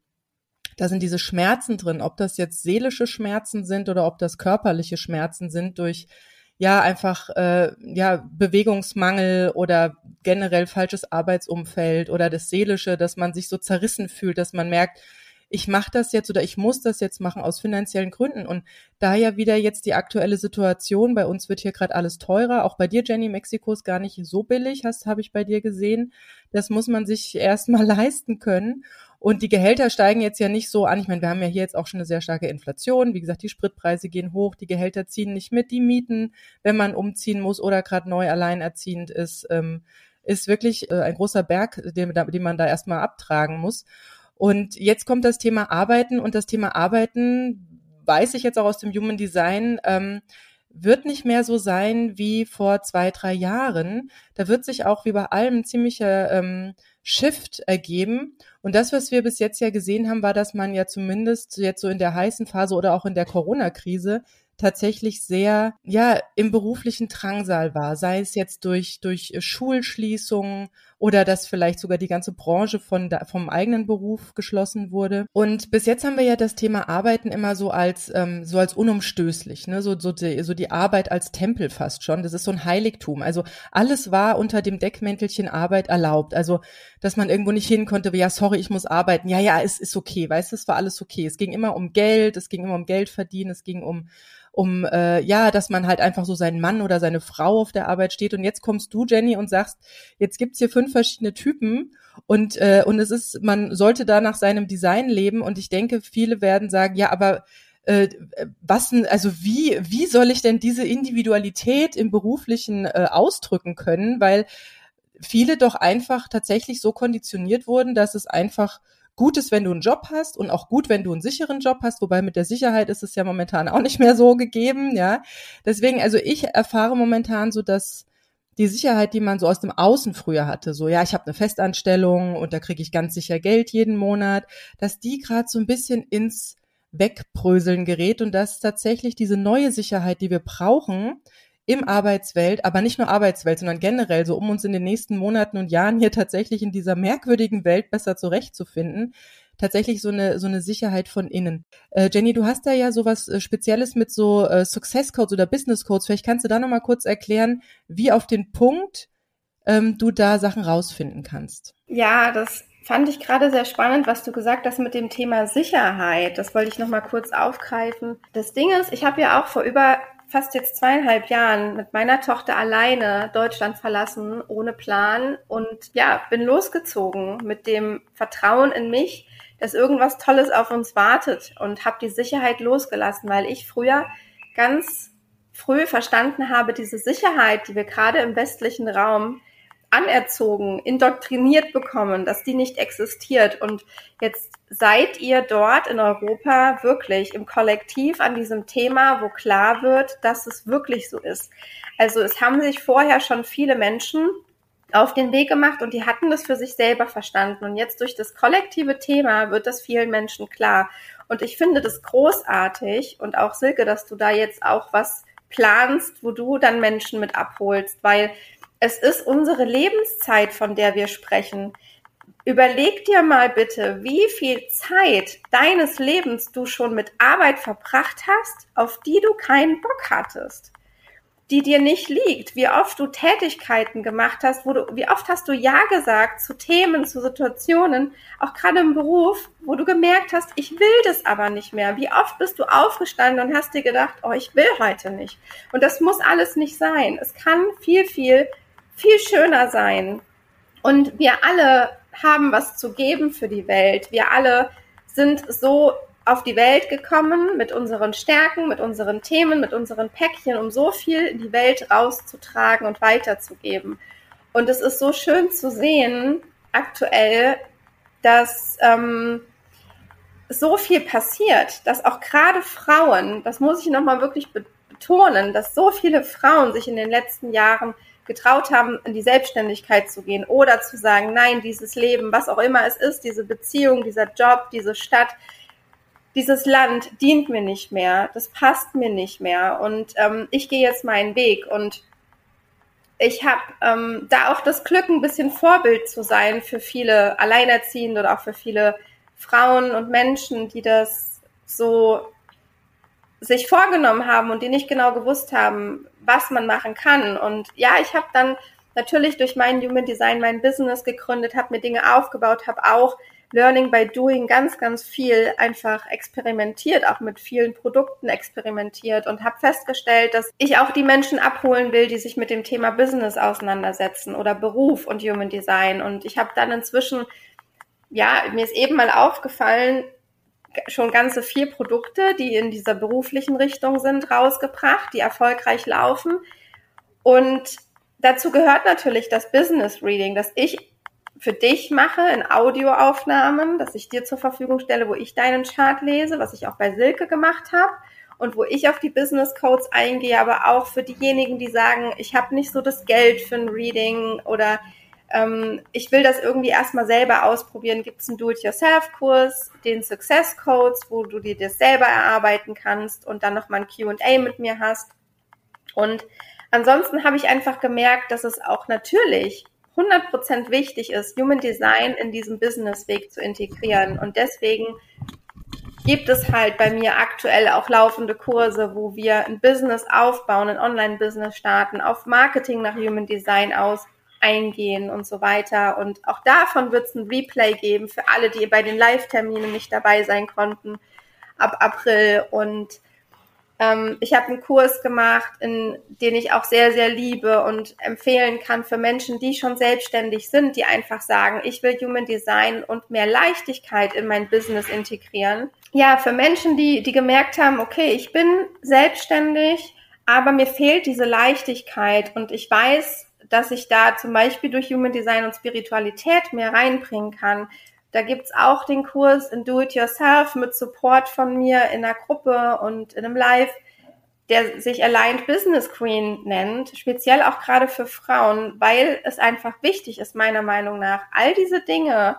Da sind diese Schmerzen drin, ob das jetzt seelische Schmerzen sind oder ob das körperliche Schmerzen sind durch ja einfach äh, ja Bewegungsmangel oder generell falsches Arbeitsumfeld oder das seelische, dass man sich so zerrissen fühlt, dass man merkt, ich mache das jetzt oder ich muss das jetzt machen aus finanziellen Gründen. Und da ja wieder jetzt die aktuelle Situation, bei uns wird hier gerade alles teurer, auch bei dir, Jenny, Mexiko ist gar nicht so billig, hast habe ich bei dir gesehen. Das muss man sich *laughs* erstmal leisten können. Und die Gehälter steigen jetzt ja nicht so an. Ich meine, wir haben ja hier jetzt auch schon eine sehr starke Inflation. Wie gesagt, die Spritpreise gehen hoch, die Gehälter ziehen nicht mit, die Mieten, wenn man umziehen muss oder gerade neu alleinerziehend ist, ähm, ist wirklich äh, ein großer Berg, den, den man da erstmal abtragen muss. Und jetzt kommt das Thema Arbeiten und das Thema Arbeiten, weiß ich jetzt auch aus dem Human Design, ähm, wird nicht mehr so sein wie vor zwei, drei Jahren. Da wird sich auch wie bei allem ein ziemlicher ähm, Shift ergeben. Und das, was wir bis jetzt ja gesehen haben, war, dass man ja zumindest jetzt so in der heißen Phase oder auch in der Corona-Krise tatsächlich sehr, ja, im beruflichen Drangsal war, sei es jetzt durch, durch Schulschließungen oder dass vielleicht sogar die ganze Branche von vom eigenen Beruf geschlossen wurde. Und bis jetzt haben wir ja das Thema Arbeiten immer so als ähm, so als unumstößlich, ne? so so die, so die Arbeit als Tempel fast schon. Das ist so ein Heiligtum. Also alles war unter dem Deckmäntelchen Arbeit erlaubt. Also dass man irgendwo nicht hin konnte, ja sorry, ich muss arbeiten. Ja ja, es ist okay, weißt du, es war alles okay. Es ging immer um Geld, es ging immer um Geld verdienen, es ging um um äh, ja, dass man halt einfach so seinen Mann oder seine Frau auf der Arbeit steht. Und jetzt kommst du, Jenny, und sagst, jetzt gibt's hier fünf verschiedene Typen und äh, und es ist, man sollte da nach seinem Design leben. Und ich denke, viele werden sagen, ja, aber äh, was also wie wie soll ich denn diese Individualität im beruflichen äh, ausdrücken können, weil viele doch einfach tatsächlich so konditioniert wurden, dass es einfach gut ist, wenn du einen Job hast und auch gut, wenn du einen sicheren Job hast, wobei mit der Sicherheit ist es ja momentan auch nicht mehr so gegeben, ja. Deswegen, also ich erfahre momentan so, dass die Sicherheit, die man so aus dem Außen früher hatte, so ja, ich habe eine Festanstellung und da kriege ich ganz sicher Geld jeden Monat, dass die gerade so ein bisschen ins Wegbröseln gerät und dass tatsächlich diese neue Sicherheit, die wir brauchen, im Arbeitswelt, aber nicht nur Arbeitswelt, sondern generell so, um uns in den nächsten Monaten und Jahren hier tatsächlich in dieser merkwürdigen Welt besser zurechtzufinden, tatsächlich so eine so eine Sicherheit von innen. Äh, Jenny, du hast da ja sowas äh, Spezielles mit so äh, Success Codes oder Business Codes. Vielleicht kannst du da noch mal kurz erklären, wie auf den Punkt ähm, du da Sachen rausfinden kannst. Ja, das fand ich gerade sehr spannend, was du gesagt hast mit dem Thema Sicherheit. Das wollte ich noch mal kurz aufgreifen. Das Ding ist, ich habe ja auch vor über fast jetzt zweieinhalb Jahren mit meiner Tochter alleine Deutschland verlassen, ohne Plan. Und ja, bin losgezogen mit dem Vertrauen in mich, dass irgendwas Tolles auf uns wartet und habe die Sicherheit losgelassen, weil ich früher ganz früh verstanden habe, diese Sicherheit, die wir gerade im westlichen Raum anerzogen, indoktriniert bekommen, dass die nicht existiert. Und jetzt seid ihr dort in Europa wirklich im Kollektiv an diesem Thema, wo klar wird, dass es wirklich so ist. Also es haben sich vorher schon viele Menschen auf den Weg gemacht und die hatten das für sich selber verstanden. Und jetzt durch das kollektive Thema wird das vielen Menschen klar. Und ich finde das großartig und auch Silke, dass du da jetzt auch was planst, wo du dann Menschen mit abholst, weil es ist unsere Lebenszeit, von der wir sprechen. Überleg dir mal bitte, wie viel Zeit deines Lebens du schon mit Arbeit verbracht hast, auf die du keinen Bock hattest die dir nicht liegt, wie oft du Tätigkeiten gemacht hast, wo du, wie oft hast du Ja gesagt zu Themen, zu Situationen, auch gerade im Beruf, wo du gemerkt hast, ich will das aber nicht mehr. Wie oft bist du aufgestanden und hast dir gedacht, oh, ich will heute nicht. Und das muss alles nicht sein. Es kann viel, viel, viel schöner sein. Und wir alle haben was zu geben für die Welt. Wir alle sind so auf die Welt gekommen mit unseren Stärken, mit unseren Themen, mit unseren Päckchen, um so viel in die Welt rauszutragen und weiterzugeben. Und es ist so schön zu sehen, aktuell, dass ähm, so viel passiert, dass auch gerade Frauen, das muss ich nochmal wirklich betonen, dass so viele Frauen sich in den letzten Jahren getraut haben, in die Selbstständigkeit zu gehen oder zu sagen, nein, dieses Leben, was auch immer es ist, diese Beziehung, dieser Job, diese Stadt, dieses Land dient mir nicht mehr, das passt mir nicht mehr und ähm, ich gehe jetzt meinen Weg und ich habe ähm, da auch das Glück, ein bisschen Vorbild zu sein für viele Alleinerziehende oder auch für viele Frauen und Menschen, die das so sich vorgenommen haben und die nicht genau gewusst haben, was man machen kann. Und ja, ich habe dann natürlich durch mein Human Design mein Business gegründet, habe mir Dinge aufgebaut, habe auch Learning by Doing ganz, ganz viel einfach experimentiert, auch mit vielen Produkten experimentiert und habe festgestellt, dass ich auch die Menschen abholen will, die sich mit dem Thema Business auseinandersetzen oder Beruf und Human Design. Und ich habe dann inzwischen, ja, mir ist eben mal aufgefallen, schon ganze vier Produkte, die in dieser beruflichen Richtung sind, rausgebracht, die erfolgreich laufen. Und dazu gehört natürlich das Business Reading, dass ich für dich mache in Audioaufnahmen, dass ich dir zur Verfügung stelle, wo ich deinen Chart lese, was ich auch bei Silke gemacht habe und wo ich auf die Business Codes eingehe, aber auch für diejenigen, die sagen, ich habe nicht so das Geld für ein Reading oder ähm, ich will das irgendwie erstmal selber ausprobieren, gibt es einen Do-it-yourself-Kurs, den Success Codes, wo du dir das selber erarbeiten kannst und dann nochmal ein QA mit mir hast. Und ansonsten habe ich einfach gemerkt, dass es auch natürlich 100% wichtig ist, Human Design in diesem Businessweg zu integrieren. Und deswegen gibt es halt bei mir aktuell auch laufende Kurse, wo wir ein Business aufbauen, ein Online-Business starten, auf Marketing nach Human Design aus eingehen und so weiter. Und auch davon wird es ein Replay geben für alle, die bei den Live-Terminen nicht dabei sein konnten ab April. Und ähm, ich habe einen Kurs gemacht, in den ich auch sehr, sehr liebe und empfehlen kann für Menschen, die schon selbstständig sind, die einfach sagen, ich will Human Design und mehr Leichtigkeit in mein Business integrieren. Ja, für Menschen, die, die gemerkt haben, okay, ich bin selbstständig, aber mir fehlt diese Leichtigkeit und ich weiß, dass ich da zum Beispiel durch Human Design und Spiritualität mehr reinbringen kann, da gibt's auch den Kurs in Do It Yourself mit Support von mir in einer Gruppe und in einem Live, der sich Aligned Business Queen nennt, speziell auch gerade für Frauen, weil es einfach wichtig ist, meiner Meinung nach, all diese Dinge,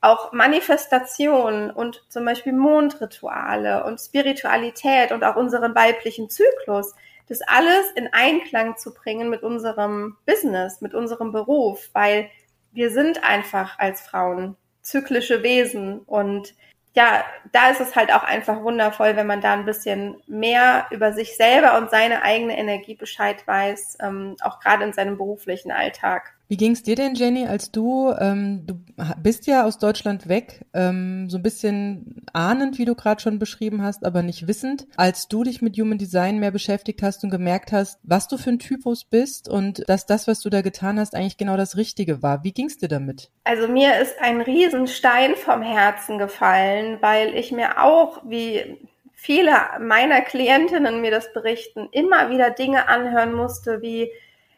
auch Manifestation und zum Beispiel Mondrituale und Spiritualität und auch unseren weiblichen Zyklus, das alles in Einklang zu bringen mit unserem Business, mit unserem Beruf, weil wir sind einfach als Frauen zyklische Wesen. Und ja, da ist es halt auch einfach wundervoll, wenn man da ein bisschen mehr über sich selber und seine eigene Energie Bescheid weiß, ähm, auch gerade in seinem beruflichen Alltag. Wie ging es dir denn, Jenny, als du, ähm, du bist ja aus Deutschland weg, ähm, so ein bisschen ahnend, wie du gerade schon beschrieben hast, aber nicht wissend, als du dich mit Human Design mehr beschäftigt hast und gemerkt hast, was du für ein Typus bist und dass das, was du da getan hast, eigentlich genau das Richtige war. Wie ging es dir damit? Also mir ist ein Riesenstein vom Herzen gefallen, weil ich mir auch, wie viele meiner Klientinnen mir das berichten, immer wieder Dinge anhören musste, wie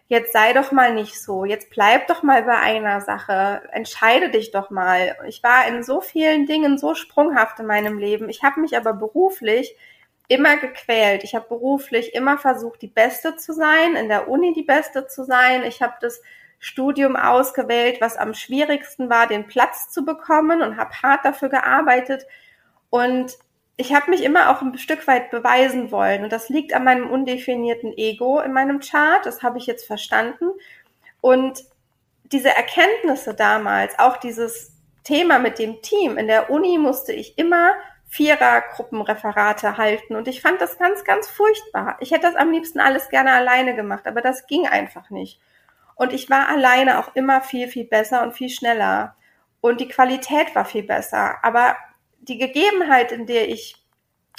jetzt sei doch mal nicht so, jetzt bleib doch mal bei einer Sache, entscheide dich doch mal. Ich war in so vielen Dingen so sprunghaft in meinem Leben. Ich habe mich aber beruflich immer gequält. Ich habe beruflich immer versucht, die Beste zu sein, in der Uni die Beste zu sein. Ich habe das Studium ausgewählt, was am schwierigsten war, den Platz zu bekommen und habe hart dafür gearbeitet. Und ich habe mich immer auch ein Stück weit beweisen wollen. Und das liegt an meinem undefinierten Ego in meinem Chart. Das habe ich jetzt verstanden. Und diese Erkenntnisse damals, auch dieses Thema mit dem Team. In der Uni musste ich immer Vierergruppenreferate halten und ich fand das ganz, ganz furchtbar. Ich hätte das am liebsten alles gerne alleine gemacht, aber das ging einfach nicht. Und ich war alleine auch immer viel, viel besser und viel schneller. Und die Qualität war viel besser. Aber die Gegebenheit, in der ich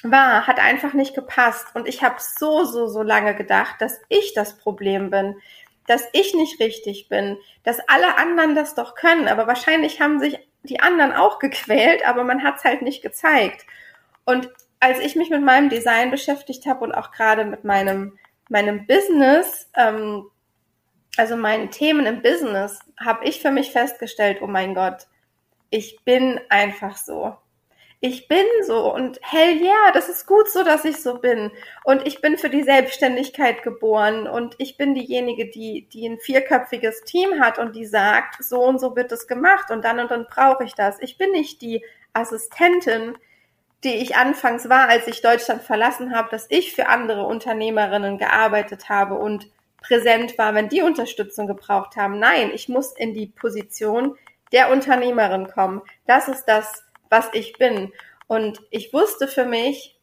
war, hat einfach nicht gepasst. Und ich habe so, so, so lange gedacht, dass ich das Problem bin, dass ich nicht richtig bin, dass alle anderen das doch können. Aber wahrscheinlich haben sich die anderen auch gequält, aber man hat es halt nicht gezeigt. Und als ich mich mit meinem Design beschäftigt habe und auch gerade mit meinem, meinem Business, ähm, also meinen Themen im Business, habe ich für mich festgestellt, oh mein Gott, ich bin einfach so ich bin so und hell ja, yeah, das ist gut so, dass ich so bin. Und ich bin für die Selbstständigkeit geboren und ich bin diejenige, die, die ein vierköpfiges Team hat und die sagt, so und so wird es gemacht und dann und dann brauche ich das. Ich bin nicht die Assistentin, die ich anfangs war, als ich Deutschland verlassen habe, dass ich für andere Unternehmerinnen gearbeitet habe und präsent war, wenn die Unterstützung gebraucht haben. Nein, ich muss in die Position der Unternehmerin kommen. Das ist das, was ich bin. Und ich wusste für mich,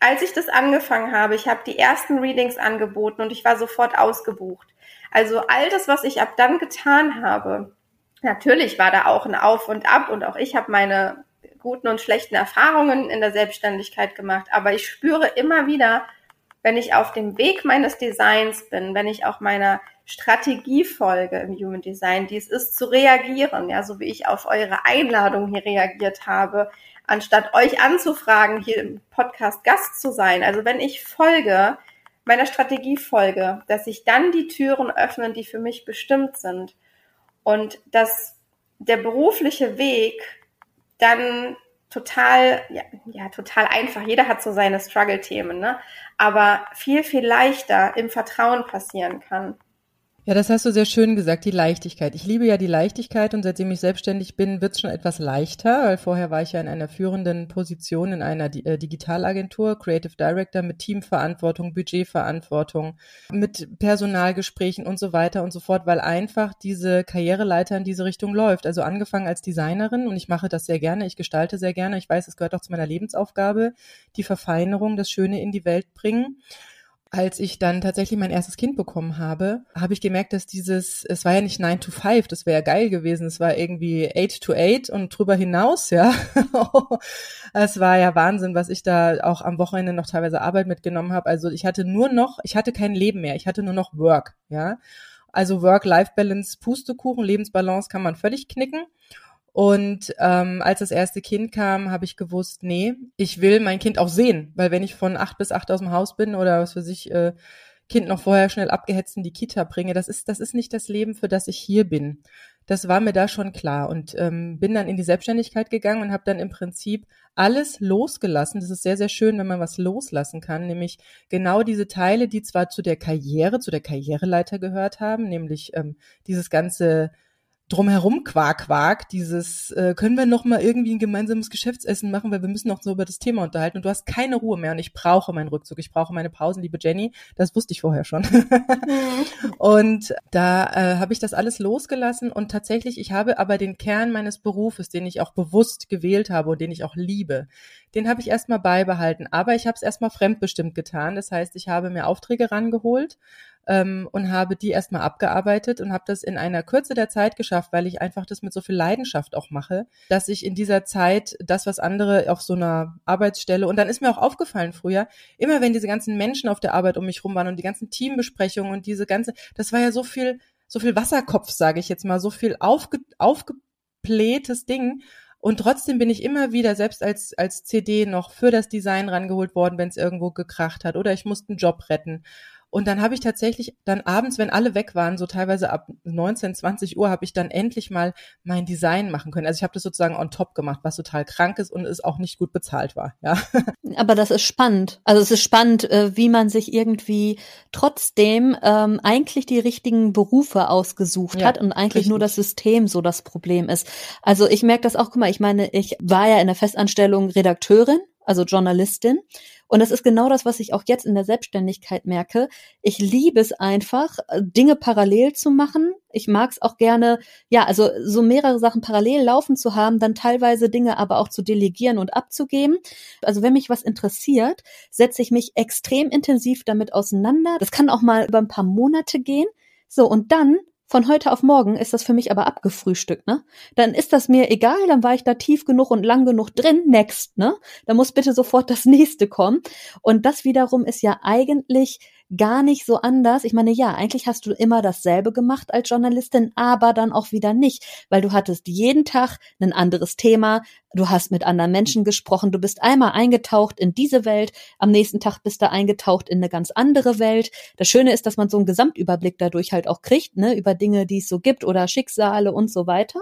als ich das angefangen habe, ich habe die ersten Readings angeboten und ich war sofort ausgebucht. Also all das, was ich ab dann getan habe, natürlich war da auch ein Auf und Ab und auch ich habe meine guten und schlechten Erfahrungen in der Selbstständigkeit gemacht, aber ich spüre immer wieder, wenn ich auf dem Weg meines Designs bin, wenn ich auch meiner Strategie folge im Human Design, die es ist zu reagieren, ja, so wie ich auf eure Einladung hier reagiert habe, anstatt euch anzufragen, hier im Podcast Gast zu sein. Also wenn ich folge, meiner Strategie folge, dass sich dann die Türen öffnen, die für mich bestimmt sind und dass der berufliche Weg dann total, ja, ja, total einfach. Jeder hat so seine Struggle-Themen, ne? Aber viel, viel leichter im Vertrauen passieren kann. Ja, das hast du sehr schön gesagt, die Leichtigkeit. Ich liebe ja die Leichtigkeit und seitdem ich selbstständig bin, wird es schon etwas leichter, weil vorher war ich ja in einer führenden Position in einer äh, Digitalagentur, Creative Director mit Teamverantwortung, Budgetverantwortung, mit Personalgesprächen und so weiter und so fort, weil einfach diese Karriereleiter in diese Richtung läuft. Also angefangen als Designerin und ich mache das sehr gerne, ich gestalte sehr gerne, ich weiß, es gehört auch zu meiner Lebensaufgabe, die Verfeinerung, das Schöne in die Welt bringen als ich dann tatsächlich mein erstes Kind bekommen habe, habe ich gemerkt, dass dieses, es war ja nicht 9 to 5, das wäre ja geil gewesen, es war irgendwie 8 to 8 und drüber hinaus, ja. *laughs* es war ja Wahnsinn, was ich da auch am Wochenende noch teilweise Arbeit mitgenommen habe. Also ich hatte nur noch, ich hatte kein Leben mehr, ich hatte nur noch Work, ja. Also Work-Life-Balance, Pustekuchen, Lebensbalance kann man völlig knicken. Und ähm, als das erste Kind kam, habe ich gewusst, nee, ich will mein Kind auch sehen, weil wenn ich von acht bis acht aus dem Haus bin oder was für sich äh, Kind noch vorher schnell abgehetzt in die Kita bringe, das ist das ist nicht das Leben, für das ich hier bin. Das war mir da schon klar und ähm, bin dann in die Selbstständigkeit gegangen und habe dann im Prinzip alles losgelassen. Das ist sehr sehr schön, wenn man was loslassen kann, nämlich genau diese Teile, die zwar zu der Karriere, zu der Karriereleiter gehört haben, nämlich ähm, dieses ganze drumherum Quark Quark, dieses äh, können wir noch mal irgendwie ein gemeinsames Geschäftsessen machen, weil wir müssen noch so über das Thema unterhalten und du hast keine Ruhe mehr und ich brauche meinen Rückzug, ich brauche meine Pausen, liebe Jenny, das wusste ich vorher schon. Mhm. *laughs* und da äh, habe ich das alles losgelassen und tatsächlich, ich habe aber den Kern meines Berufes, den ich auch bewusst gewählt habe und den ich auch liebe, den habe ich erstmal beibehalten, aber ich habe es erstmal fremdbestimmt getan, das heißt, ich habe mir Aufträge rangeholt ähm, und habe die erstmal abgearbeitet und habe das in einer Kürze der Zeit geschafft, weil ich einfach das mit so viel Leidenschaft auch mache, dass ich in dieser Zeit das, was andere auf so einer Arbeitsstelle und dann ist mir auch aufgefallen früher, immer wenn diese ganzen Menschen auf der Arbeit um mich rum waren und die ganzen Teambesprechungen und diese ganze, das war ja so viel, so viel Wasserkopf, sage ich jetzt mal, so viel aufge, aufgeblähtes Ding. Und trotzdem bin ich immer wieder, selbst als, als CD noch für das Design rangeholt worden, wenn es irgendwo gekracht hat oder ich musste einen Job retten. Und dann habe ich tatsächlich dann abends, wenn alle weg waren, so teilweise ab 19, 20 Uhr, habe ich dann endlich mal mein Design machen können. Also ich habe das sozusagen on top gemacht, was total krank ist und es auch nicht gut bezahlt war. Ja. *laughs* Aber das ist spannend. Also es ist spannend, äh, wie man sich irgendwie trotzdem ähm, eigentlich die richtigen Berufe ausgesucht ja, hat und eigentlich richtig. nur das System so das Problem ist. Also ich merke das auch, guck mal, ich meine, ich war ja in der Festanstellung Redakteurin also Journalistin. Und das ist genau das, was ich auch jetzt in der Selbstständigkeit merke. Ich liebe es einfach, Dinge parallel zu machen. Ich mag es auch gerne, ja, also so mehrere Sachen parallel laufen zu haben, dann teilweise Dinge aber auch zu delegieren und abzugeben. Also wenn mich was interessiert, setze ich mich extrem intensiv damit auseinander. Das kann auch mal über ein paar Monate gehen. So, und dann von heute auf morgen ist das für mich aber abgefrühstückt, ne? Dann ist das mir egal, dann war ich da tief genug und lang genug drin, next, ne? Da muss bitte sofort das *laughs* nächste kommen. Und das wiederum ist ja eigentlich gar nicht so anders. Ich meine, ja, eigentlich hast du immer dasselbe gemacht als Journalistin, aber dann auch wieder nicht, weil du hattest jeden Tag ein anderes Thema, du hast mit anderen Menschen gesprochen, du bist einmal eingetaucht in diese Welt, am nächsten Tag bist du eingetaucht in eine ganz andere Welt. Das Schöne ist, dass man so einen Gesamtüberblick dadurch halt auch kriegt, ne, über Dinge, die es so gibt oder Schicksale und so weiter.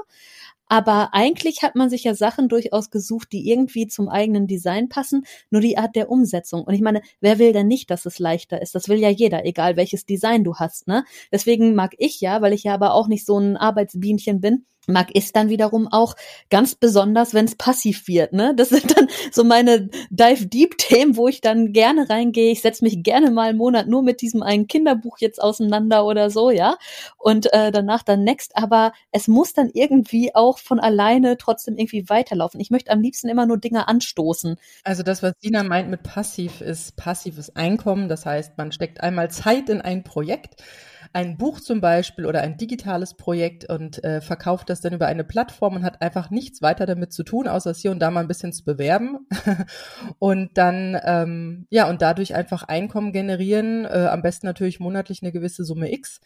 Aber eigentlich hat man sich ja Sachen durchaus gesucht, die irgendwie zum eigenen Design passen, nur die Art der Umsetzung. Und ich meine, wer will denn nicht, dass es leichter ist? Das will ja jeder, egal welches Design du hast, ne? Deswegen mag ich ja, weil ich ja aber auch nicht so ein Arbeitsbienchen bin, mag ist dann wiederum auch ganz besonders, wenn es passiv wird. Ne? Das sind dann so meine Dive-Deep-Themen, wo ich dann gerne reingehe. Ich setze mich gerne mal einen Monat nur mit diesem einen Kinderbuch jetzt auseinander oder so, ja. Und äh, danach dann next. Aber es muss dann irgendwie auch von alleine trotzdem irgendwie weiterlaufen. Ich möchte am liebsten immer nur Dinge anstoßen. Also das, was Sina meint mit passiv, ist passives Einkommen. Das heißt, man steckt einmal Zeit in ein Projekt ein Buch zum Beispiel oder ein digitales Projekt und äh, verkauft das dann über eine Plattform und hat einfach nichts weiter damit zu tun, außer es hier und da mal ein bisschen zu bewerben. *laughs* Und dann ähm, ja und dadurch einfach Einkommen generieren, äh, am besten natürlich monatlich eine gewisse Summe X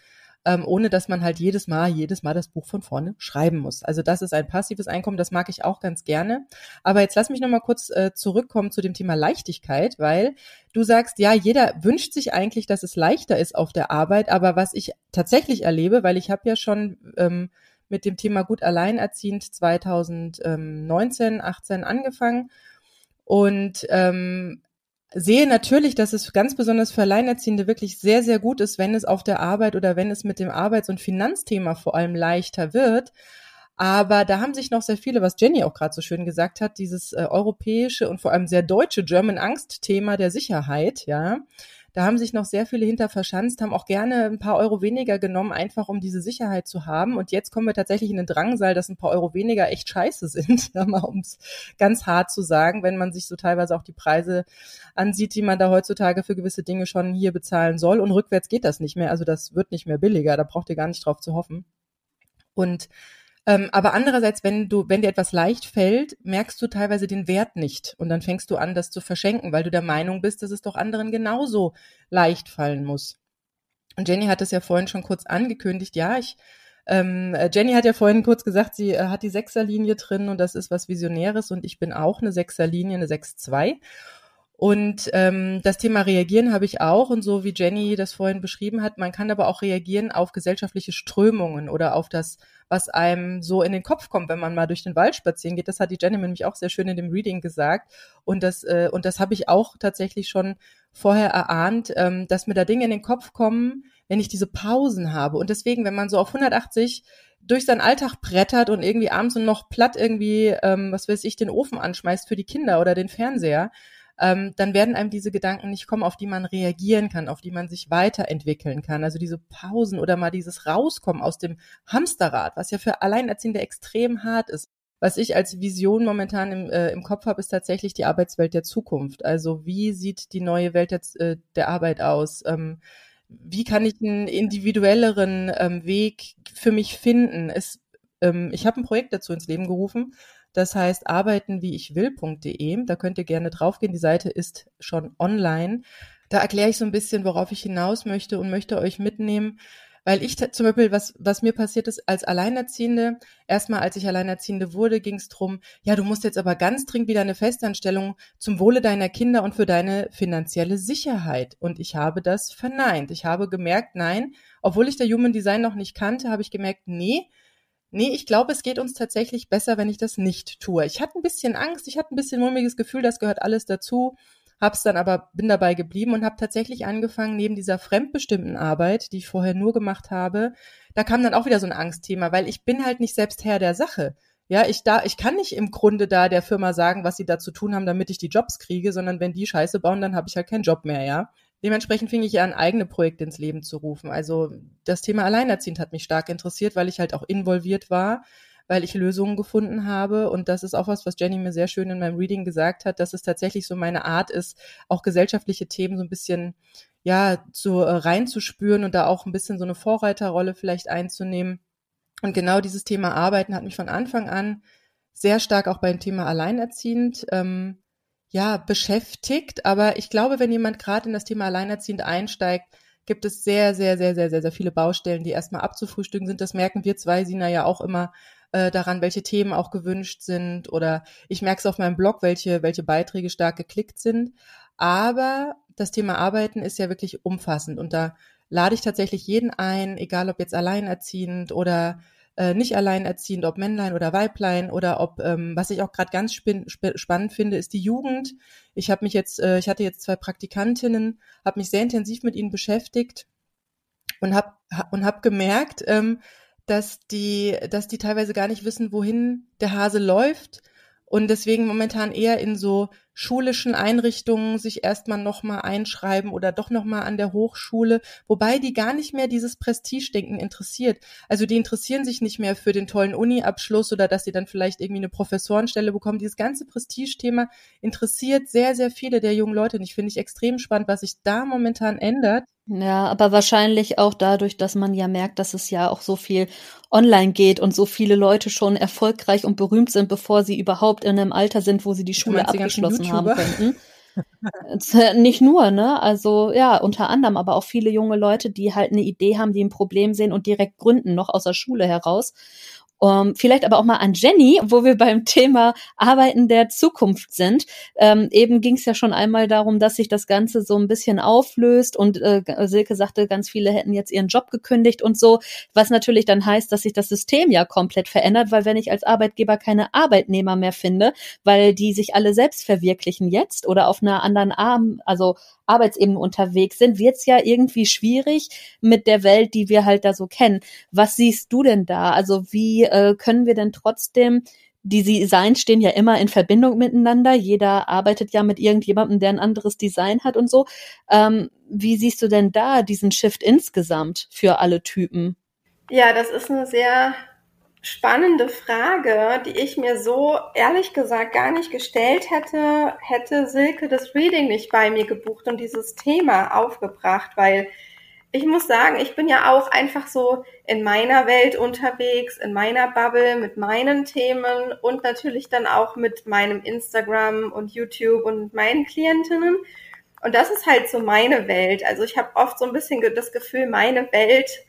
ähm, ohne dass man halt jedes Mal, jedes Mal das Buch von vorne schreiben muss. Also das ist ein passives Einkommen, das mag ich auch ganz gerne. Aber jetzt lass mich nochmal kurz äh, zurückkommen zu dem Thema Leichtigkeit, weil du sagst, ja, jeder wünscht sich eigentlich, dass es leichter ist auf der Arbeit, aber was ich tatsächlich erlebe, weil ich habe ja schon ähm, mit dem Thema gut alleinerziehend 2019, 18 angefangen und ähm, sehe natürlich, dass es ganz besonders für Alleinerziehende wirklich sehr, sehr gut ist, wenn es auf der Arbeit oder wenn es mit dem Arbeits- und Finanzthema vor allem leichter wird. Aber da haben sich noch sehr viele, was Jenny auch gerade so schön gesagt hat, dieses äh, europäische und vor allem sehr deutsche German Angst-Thema der Sicherheit, ja, da haben sich noch sehr viele hinter verschanzt, haben auch gerne ein paar Euro weniger genommen, einfach um diese Sicherheit zu haben. Und jetzt kommen wir tatsächlich in den Drangsal, dass ein paar Euro weniger echt scheiße sind, *laughs* um es ganz hart zu sagen, wenn man sich so teilweise auch die Preise ansieht, die man da heutzutage für gewisse Dinge schon hier bezahlen soll. Und rückwärts geht das nicht mehr. Also das wird nicht mehr billiger. Da braucht ihr gar nicht drauf zu hoffen. Und ähm, aber andererseits, wenn du, wenn dir etwas leicht fällt, merkst du teilweise den Wert nicht. Und dann fängst du an, das zu verschenken, weil du der Meinung bist, dass es doch anderen genauso leicht fallen muss. Und Jenny hat es ja vorhin schon kurz angekündigt. Ja, ich, ähm, Jenny hat ja vorhin kurz gesagt, sie äh, hat die Sechserlinie drin und das ist was Visionäres und ich bin auch eine Sechserlinie, eine 6-2. Und ähm, das Thema Reagieren habe ich auch. Und so wie Jenny das vorhin beschrieben hat, man kann aber auch reagieren auf gesellschaftliche Strömungen oder auf das, was einem so in den Kopf kommt, wenn man mal durch den Wald spazieren geht. Das hat die Jenny nämlich auch sehr schön in dem Reading gesagt. Und das, äh, und das habe ich auch tatsächlich schon vorher erahnt, ähm, dass mir da Dinge in den Kopf kommen, wenn ich diese Pausen habe. Und deswegen, wenn man so auf 180 durch seinen Alltag brettert und irgendwie abends und noch platt irgendwie, ähm, was weiß ich, den Ofen anschmeißt für die Kinder oder den Fernseher, ähm, dann werden einem diese Gedanken nicht kommen, auf die man reagieren kann, auf die man sich weiterentwickeln kann. Also diese Pausen oder mal dieses Rauskommen aus dem Hamsterrad, was ja für Alleinerziehende extrem hart ist. Was ich als Vision momentan im, äh, im Kopf habe, ist tatsächlich die Arbeitswelt der Zukunft. Also wie sieht die neue Welt der, äh, der Arbeit aus? Ähm, wie kann ich einen individuelleren ähm, Weg für mich finden? Es, ähm, ich habe ein Projekt dazu ins Leben gerufen. Das heißt arbeitenwieichwill.de. Da könnt ihr gerne draufgehen. Die Seite ist schon online. Da erkläre ich so ein bisschen, worauf ich hinaus möchte und möchte euch mitnehmen, weil ich zum Beispiel, was, was mir passiert ist als Alleinerziehende, erstmal als ich Alleinerziehende wurde, ging es drum, ja, du musst jetzt aber ganz dringend wieder eine Festanstellung zum Wohle deiner Kinder und für deine finanzielle Sicherheit. Und ich habe das verneint. Ich habe gemerkt, nein, obwohl ich der Human Design noch nicht kannte, habe ich gemerkt, nee, Nee, ich glaube, es geht uns tatsächlich besser, wenn ich das nicht tue. Ich hatte ein bisschen Angst, ich hatte ein bisschen mulmiges Gefühl, das gehört alles dazu hab's dann aber, bin dabei geblieben und habe tatsächlich angefangen, neben dieser fremdbestimmten Arbeit, die ich vorher nur gemacht habe, da kam dann auch wieder so ein Angstthema, weil ich bin halt nicht selbst Herr der Sache. Ja, ich da, ich kann nicht im Grunde da der Firma sagen, was sie da zu tun haben, damit ich die Jobs kriege, sondern wenn die Scheiße bauen, dann habe ich halt keinen Job mehr, ja. Dementsprechend fing ich an, eigene Projekte ins Leben zu rufen. Also das Thema Alleinerziehend hat mich stark interessiert, weil ich halt auch involviert war weil ich Lösungen gefunden habe. Und das ist auch was, was Jenny mir sehr schön in meinem Reading gesagt hat, dass es tatsächlich so meine Art ist, auch gesellschaftliche Themen so ein bisschen ja, so äh, reinzuspüren und da auch ein bisschen so eine Vorreiterrolle vielleicht einzunehmen. Und genau dieses Thema Arbeiten hat mich von Anfang an sehr stark auch beim Thema Alleinerziehend ähm, ja beschäftigt. Aber ich glaube, wenn jemand gerade in das Thema Alleinerziehend einsteigt, gibt es sehr, sehr, sehr, sehr, sehr, sehr viele Baustellen, die erstmal abzufrühstücken sind. Das merken wir zwei, Sina, ja auch immer äh, daran, welche Themen auch gewünscht sind. Oder ich merke es auf meinem Blog, welche, welche Beiträge stark geklickt sind. Aber das Thema Arbeiten ist ja wirklich umfassend und da lade ich tatsächlich jeden ein, egal ob jetzt alleinerziehend oder äh, nicht alleinerziehend, ob Männlein oder Weiblein oder ob, ähm, was ich auch gerade ganz sp spannend finde, ist die Jugend. Ich habe mich jetzt, äh, ich hatte jetzt zwei Praktikantinnen, habe mich sehr intensiv mit ihnen beschäftigt und habe und hab gemerkt, ähm, dass die, dass die teilweise gar nicht wissen, wohin der Hase läuft und deswegen momentan eher in so schulischen Einrichtungen sich erstmal nochmal einschreiben oder doch nochmal an der Hochschule, wobei die gar nicht mehr dieses Prestigedenken interessiert. Also die interessieren sich nicht mehr für den tollen Uni-Abschluss oder dass sie dann vielleicht irgendwie eine Professorenstelle bekommen. Dieses ganze Prestigethema interessiert sehr, sehr viele der jungen Leute und ich finde ich extrem spannend, was sich da momentan ändert. Ja, aber wahrscheinlich auch dadurch, dass man ja merkt, dass es ja auch so viel online geht und so viele Leute schon erfolgreich und berühmt sind, bevor sie überhaupt in einem Alter sind, wo sie die Schule abgeschlossen haben könnten. *laughs* Äh, nicht nur, ne? Also ja, unter anderem, aber auch viele junge Leute, die halt eine Idee haben, die ein Problem sehen und direkt gründen, noch aus der Schule heraus. Um, vielleicht aber auch mal an Jenny, wo wir beim *laughs* Thema Arbeiten der Zukunft sind. Ähm, eben ging es ja schon einmal darum, dass sich das Ganze so ein bisschen auflöst und äh, Silke sagte, ganz viele hätten jetzt ihren Job gekündigt und so, was natürlich dann heißt, dass sich das System ja komplett verändert, weil wenn ich als Arbeitgeber keine Arbeitnehmer mehr finde, weil die sich alle selbst verwirklichen jetzt oder auf einer anderen Arm, also Arbeitsebene unterwegs sind, wird es ja irgendwie schwierig mit der Welt, die wir halt da so kennen. Was siehst du denn da? Also wie äh, können wir denn trotzdem die Designs stehen ja immer in Verbindung miteinander. Jeder arbeitet ja mit irgendjemandem, der ein anderes Design hat und so. Ähm, wie siehst du denn da diesen Shift insgesamt für alle Typen? Ja, das ist eine sehr spannende Frage, die ich mir so ehrlich gesagt gar nicht gestellt hätte, hätte Silke das Reading nicht bei mir gebucht und dieses Thema aufgebracht, weil ich muss sagen, ich bin ja auch einfach so in meiner Welt unterwegs, in meiner Bubble mit meinen Themen und natürlich dann auch mit meinem Instagram und YouTube und meinen Klientinnen. Und das ist halt so meine Welt. Also ich habe oft so ein bisschen das Gefühl, meine Welt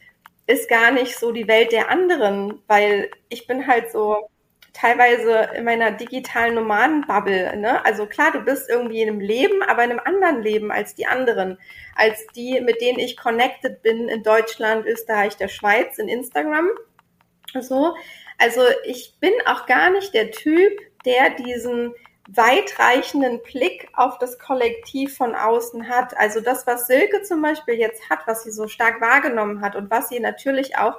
ist gar nicht so die Welt der anderen, weil ich bin halt so teilweise in meiner digitalen Nomadenbubble. Ne? Also klar, du bist irgendwie in einem Leben, aber in einem anderen Leben als die anderen, als die, mit denen ich connected bin in Deutschland, Österreich, der Schweiz, in Instagram. So, also ich bin auch gar nicht der Typ, der diesen weitreichenden Blick auf das Kollektiv von außen hat. Also das, was Silke zum Beispiel jetzt hat, was sie so stark wahrgenommen hat und was sie natürlich auch,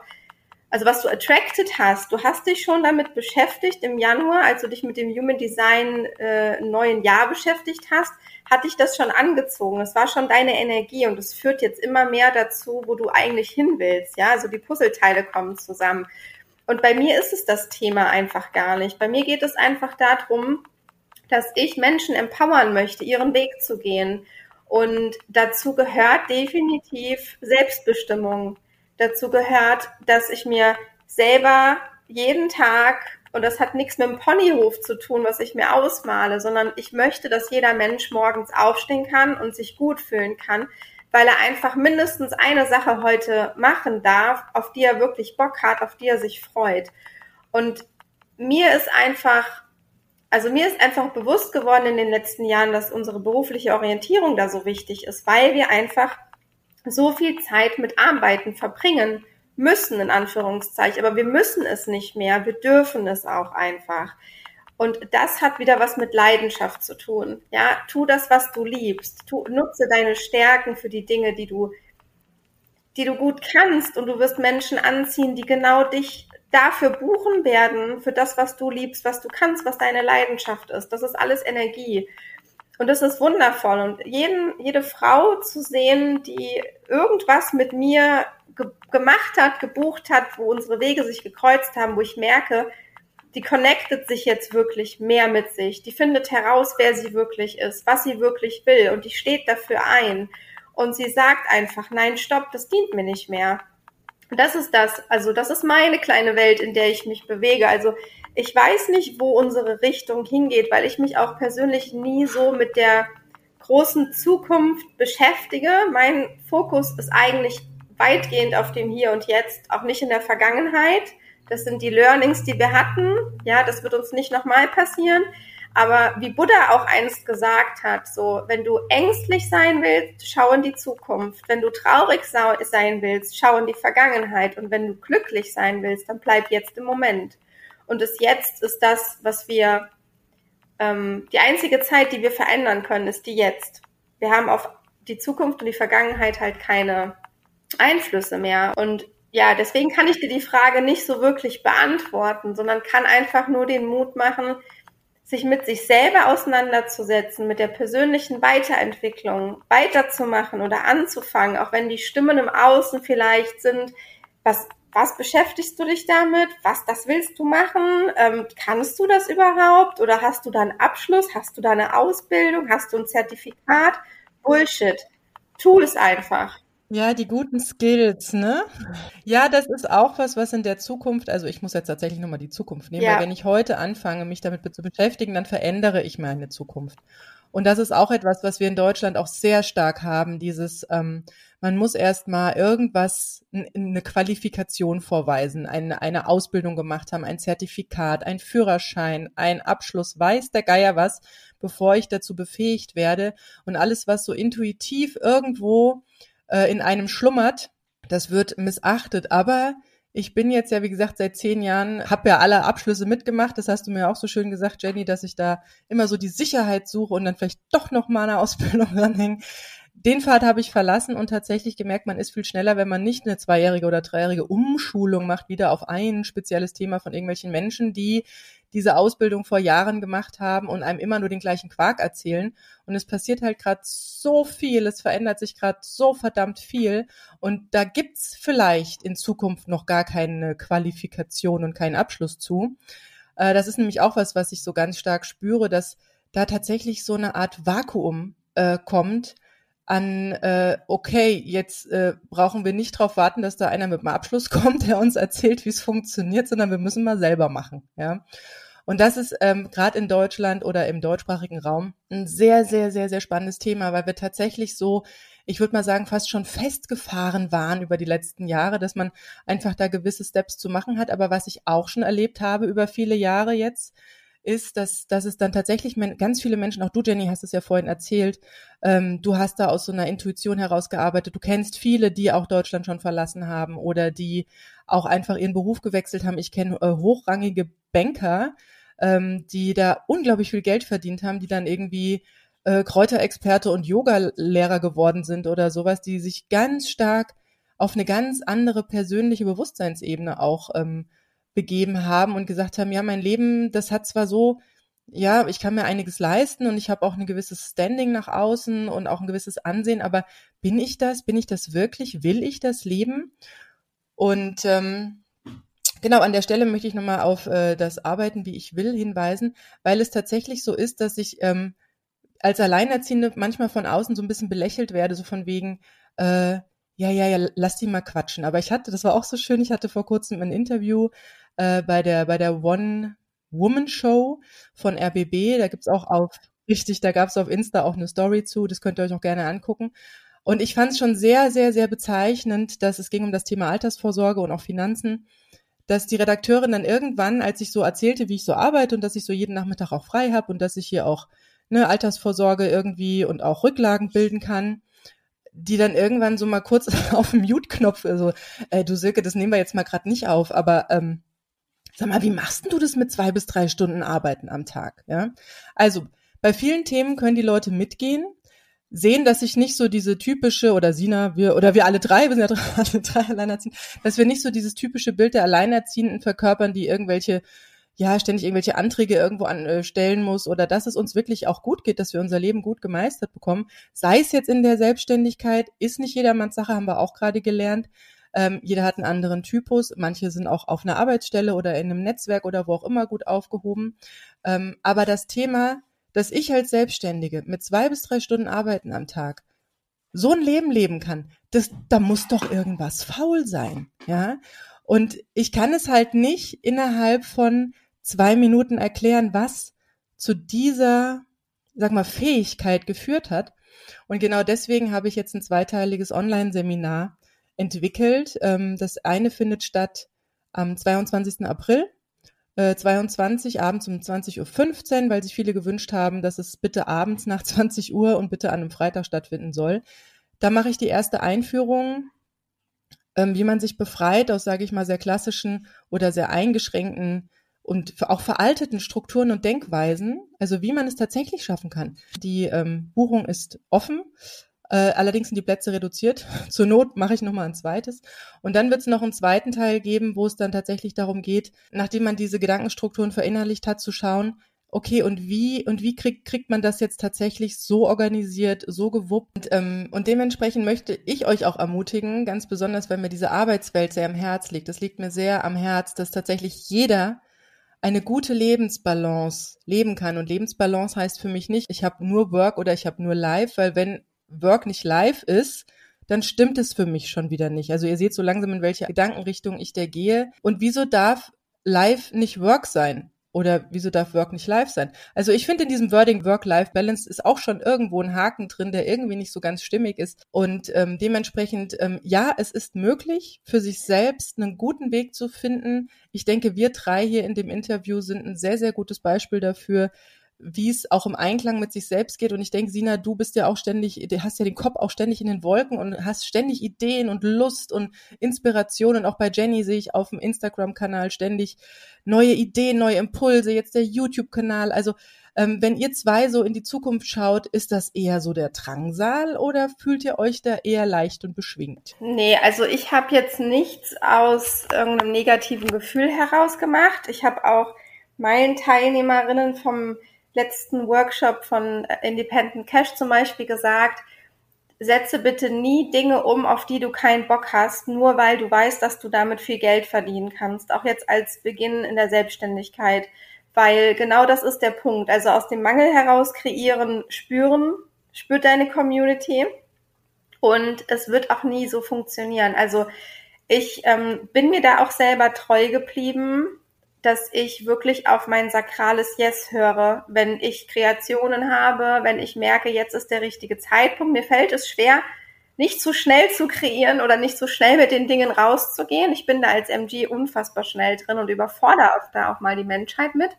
also was du attracted hast, du hast dich schon damit beschäftigt im Januar, als du dich mit dem Human Design äh, neuen Jahr beschäftigt hast, hat dich das schon angezogen. Es war schon deine Energie und es führt jetzt immer mehr dazu, wo du eigentlich hin willst. Ja, also die Puzzleteile kommen zusammen. Und bei mir ist es das Thema einfach gar nicht. Bei mir geht es einfach darum, dass ich Menschen empowern möchte, ihren Weg zu gehen Und dazu gehört definitiv Selbstbestimmung. Dazu gehört, dass ich mir selber jeden Tag, und das hat nichts mit dem Ponyhof zu tun, was ich mir ausmale, sondern ich möchte, dass jeder Mensch morgens aufstehen kann und sich gut fühlen kann, weil er einfach mindestens eine Sache heute machen darf, auf die er wirklich Bock hat, auf die er sich freut. Und mir ist einfach, also mir ist einfach bewusst geworden in den letzten Jahren, dass unsere berufliche Orientierung da so wichtig ist, weil wir einfach so viel Zeit mit Arbeiten verbringen müssen, in Anführungszeichen. Aber wir müssen es nicht mehr. Wir dürfen es auch einfach. Und das hat wieder was mit Leidenschaft zu tun. Ja, tu das, was du liebst. Tu, nutze deine Stärken für die Dinge, die du, die du gut kannst. Und du wirst Menschen anziehen, die genau dich dafür buchen werden, für das, was du liebst, was du kannst, was deine Leidenschaft ist. Das ist alles Energie. Und das ist wundervoll. Und jeden, jede Frau zu sehen, die irgendwas mit mir ge gemacht hat, gebucht hat, wo unsere Wege sich gekreuzt haben, wo ich merke, die connectet sich jetzt wirklich mehr mit sich. Die findet heraus, wer sie wirklich ist, was sie wirklich will und die steht dafür ein. Und sie sagt einfach, nein, stopp, das dient mir nicht mehr. Das ist das, also das ist meine kleine Welt, in der ich mich bewege. Also ich weiß nicht, wo unsere Richtung hingeht, weil ich mich auch persönlich nie so mit der großen Zukunft beschäftige. Mein Fokus ist eigentlich weitgehend auf dem Hier und Jetzt, auch nicht in der Vergangenheit. Das sind die Learnings, die wir hatten. Ja, das wird uns nicht nochmal passieren. Aber wie Buddha auch einst gesagt hat, so, wenn du ängstlich sein willst, schau in die Zukunft. Wenn du traurig sein willst, schau in die Vergangenheit. Und wenn du glücklich sein willst, dann bleib jetzt im Moment. Und das Jetzt ist das, was wir, ähm, die einzige Zeit, die wir verändern können, ist die Jetzt. Wir haben auf die Zukunft und die Vergangenheit halt keine Einflüsse mehr. Und ja, deswegen kann ich dir die Frage nicht so wirklich beantworten, sondern kann einfach nur den Mut machen, sich mit sich selber auseinanderzusetzen, mit der persönlichen Weiterentwicklung weiterzumachen oder anzufangen, auch wenn die Stimmen im Außen vielleicht sind, was, was beschäftigst du dich damit? Was, das willst du machen? Ähm, kannst du das überhaupt? Oder hast du da einen Abschluss? Hast du da eine Ausbildung? Hast du ein Zertifikat? Bullshit. Tu es einfach. Ja, die guten Skills, ne? Ja, das ist auch was, was in der Zukunft, also ich muss jetzt tatsächlich nochmal die Zukunft nehmen, ja. weil wenn ich heute anfange, mich damit zu beschäftigen, dann verändere ich meine Zukunft. Und das ist auch etwas, was wir in Deutschland auch sehr stark haben, dieses, ähm, man muss erst mal irgendwas, eine Qualifikation vorweisen, eine, eine Ausbildung gemacht haben, ein Zertifikat, ein Führerschein, ein Abschluss, weiß der Geier was, bevor ich dazu befähigt werde. Und alles, was so intuitiv irgendwo äh, in einem schlummert, das wird missachtet. Aber ich bin jetzt ja, wie gesagt, seit zehn Jahren, habe ja alle Abschlüsse mitgemacht. Das hast du mir auch so schön gesagt, Jenny, dass ich da immer so die Sicherheit suche und dann vielleicht doch noch mal eine *laughs* Ausbildung ranhängen. Den Pfad habe ich verlassen und tatsächlich gemerkt, man ist viel schneller, wenn man nicht eine zweijährige oder dreijährige Umschulung macht, wieder auf ein spezielles Thema von irgendwelchen Menschen, die diese Ausbildung vor Jahren gemacht haben und einem immer nur den gleichen Quark erzählen. Und es passiert halt gerade so viel, es verändert sich gerade so verdammt viel. Und da gibt's vielleicht in Zukunft noch gar keine Qualifikation und keinen Abschluss zu. Äh, das ist nämlich auch was, was ich so ganz stark spüre, dass da tatsächlich so eine Art Vakuum äh, kommt, an, äh, okay, jetzt äh, brauchen wir nicht darauf warten, dass da einer mit einem Abschluss *laughs* kommt, der uns erzählt, wie es funktioniert, sondern wir müssen mal selber machen. Ja. Und das ist ähm, gerade in Deutschland oder im deutschsprachigen Raum ein sehr, sehr, sehr, sehr spannendes Thema, weil wir tatsächlich so, ich würde mal sagen, fast schon festgefahren waren über die letzten Jahre, dass man einfach da gewisse Steps zu machen hat. Aber was ich auch schon erlebt habe über viele Jahre jetzt, ist, dass, dass es dann tatsächlich ganz viele Menschen, auch du Jenny hast es ja vorhin erzählt, ähm, du hast da aus so einer Intuition herausgearbeitet, du kennst viele, die auch Deutschland schon verlassen haben oder die auch einfach ihren Beruf gewechselt haben. Ich kenne äh, hochrangige Banker, ähm, die da unglaublich viel Geld verdient haben, die dann irgendwie äh, Kräuterexperte und Yoga-Lehrer geworden sind oder sowas, die sich ganz stark auf eine ganz andere persönliche Bewusstseinsebene auch ähm, begeben haben und gesagt haben, ja, mein Leben, das hat zwar so, ja, ich kann mir einiges leisten und ich habe auch ein gewisses Standing nach außen und auch ein gewisses Ansehen, aber bin ich das? Bin ich das wirklich? Will ich das Leben? Und ähm, Genau, an der Stelle möchte ich nochmal auf äh, das Arbeiten, wie ich will, hinweisen, weil es tatsächlich so ist, dass ich ähm, als Alleinerziehende manchmal von außen so ein bisschen belächelt werde, so von wegen, äh, ja, ja, ja, lass die mal quatschen. Aber ich hatte, das war auch so schön, ich hatte vor kurzem ein Interview äh, bei der, bei der One Woman Show von RBB. Da gibt's auch auf, richtig, da gab's auf Insta auch eine Story zu, das könnt ihr euch auch gerne angucken. Und ich fand es schon sehr, sehr, sehr bezeichnend, dass es ging um das Thema Altersvorsorge und auch Finanzen, dass die Redakteurin dann irgendwann, als ich so erzählte, wie ich so arbeite und dass ich so jeden Nachmittag auch frei habe und dass ich hier auch ne, Altersvorsorge irgendwie und auch Rücklagen bilden kann, die dann irgendwann so mal kurz *laughs* auf dem Mute-Knopf, also, äh, du Silke, das nehmen wir jetzt mal gerade nicht auf, aber ähm, sag mal, wie machst denn du das mit zwei bis drei Stunden Arbeiten am Tag? Ja, also bei vielen Themen können die Leute mitgehen, sehen, dass ich nicht so diese typische oder Sina, wir oder wir alle drei, wir sind ja *laughs* alle drei Alleinerziehenden, dass wir nicht so dieses typische Bild der Alleinerziehenden verkörpern, die irgendwelche ja, ständig irgendwelche Anträge irgendwo anstellen äh, muss oder dass es uns wirklich auch gut geht, dass wir unser Leben gut gemeistert bekommen. Sei es jetzt in der Selbstständigkeit, ist nicht jedermanns Sache, haben wir auch gerade gelernt. Ähm, jeder hat einen anderen Typus. Manche sind auch auf einer Arbeitsstelle oder in einem Netzwerk oder wo auch immer gut aufgehoben. Ähm, aber das Thema, dass ich als Selbstständige mit zwei bis drei Stunden arbeiten am Tag so ein Leben leben kann, das, da muss doch irgendwas faul sein, ja. Und ich kann es halt nicht innerhalb von zwei Minuten erklären, was zu dieser, sag mal, Fähigkeit geführt hat. Und genau deswegen habe ich jetzt ein zweiteiliges Online-Seminar entwickelt. Ähm, das eine findet statt am 22. April 22 äh, abends um 20.15 Uhr, weil sich viele gewünscht haben, dass es bitte abends nach *laughs* 20 Uhr und bitte an einem Freitag stattfinden soll. Da mache ich die erste Einführung, ähm, wie man sich befreit aus, sage ich mal, sehr klassischen oder sehr eingeschränkten und auch veralteten Strukturen und Denkweisen, also wie man es tatsächlich schaffen kann. Die ähm, Buchung ist offen, äh, allerdings sind die Plätze reduziert. *laughs* Zur Not mache ich nochmal ein zweites. Und dann wird es noch einen zweiten Teil geben, wo es dann tatsächlich darum geht, nachdem man diese Gedankenstrukturen verinnerlicht hat, zu schauen, okay, und wie, und wie kriegt, kriegt man das jetzt tatsächlich so organisiert, so gewuppt? Und, ähm, und dementsprechend möchte ich euch auch ermutigen, ganz besonders, weil mir diese Arbeitswelt sehr am Herz liegt. Es liegt mir sehr am Herz, dass tatsächlich jeder eine gute Lebensbalance leben kann. Und Lebensbalance heißt für mich nicht, ich habe nur Work oder ich habe nur Live, weil wenn Work nicht live ist, dann stimmt es für mich schon wieder nicht. Also ihr seht so langsam, in welche Gedankenrichtung ich da gehe. Und wieso darf live nicht Work sein? Oder wieso darf Work nicht live sein? Also ich finde in diesem Wording Work-Life-Balance ist auch schon irgendwo ein Haken drin, der irgendwie nicht so ganz stimmig ist. Und ähm, dementsprechend, ähm, ja, es ist möglich, für sich selbst einen guten Weg zu finden. Ich denke, wir drei hier in dem Interview sind ein sehr, sehr gutes Beispiel dafür, wie es auch im Einklang mit sich selbst geht. Und ich denke, Sina, du bist ja auch ständig, du hast ja den Kopf auch ständig in den Wolken und hast ständig Ideen und Lust und Inspiration. Und auch bei Jenny sehe ich auf dem Instagram-Kanal ständig neue Ideen, neue Impulse, jetzt der YouTube-Kanal. Also ähm, wenn ihr zwei so in die Zukunft schaut, ist das eher so der Drangsal oder fühlt ihr euch da eher leicht und beschwingt? Nee, also ich habe jetzt nichts aus irgendeinem negativen Gefühl heraus gemacht. Ich habe auch meinen Teilnehmerinnen vom letzten Workshop von Independent Cash zum Beispiel gesagt, setze bitte nie Dinge um, auf die du keinen Bock hast, nur weil du weißt, dass du damit viel Geld verdienen kannst. Auch jetzt als Beginn in der Selbstständigkeit. Weil genau das ist der Punkt. Also aus dem Mangel heraus kreieren, spüren, spürt deine Community. Und es wird auch nie so funktionieren. Also ich ähm, bin mir da auch selber treu geblieben dass ich wirklich auf mein sakrales Yes höre, wenn ich Kreationen habe, wenn ich merke, jetzt ist der richtige Zeitpunkt. Mir fällt es schwer, nicht zu schnell zu kreieren oder nicht so schnell mit den Dingen rauszugehen. Ich bin da als MG unfassbar schnell drin und überfordere da auch mal die Menschheit mit.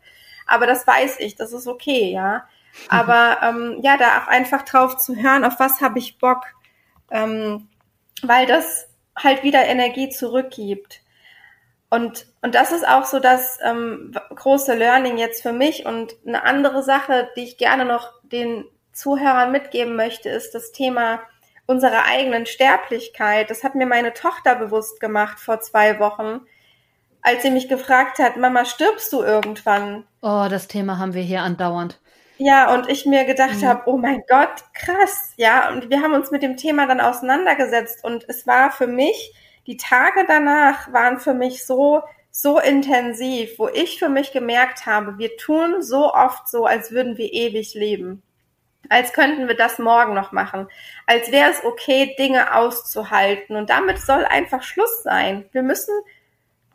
Aber das weiß ich, das ist okay, ja. Aber ähm, ja, da auch einfach drauf zu hören, auf was habe ich Bock, ähm, weil das halt wieder Energie zurückgibt. Und, und das ist auch so das ähm, große Learning jetzt für mich. Und eine andere Sache, die ich gerne noch den Zuhörern mitgeben möchte, ist das Thema unserer eigenen Sterblichkeit. Das hat mir meine Tochter bewusst gemacht vor zwei Wochen, als sie mich gefragt hat, Mama, stirbst du irgendwann? Oh, das Thema haben wir hier andauernd. Ja, und ich mir gedacht mhm. habe, oh mein Gott, krass, ja. Und wir haben uns mit dem Thema dann auseinandergesetzt und es war für mich die Tage danach waren für mich so, so intensiv, wo ich für mich gemerkt habe, wir tun so oft so, als würden wir ewig leben. als könnten wir das morgen noch machen, als wäre es okay, Dinge auszuhalten. Und damit soll einfach Schluss sein. Wir müssen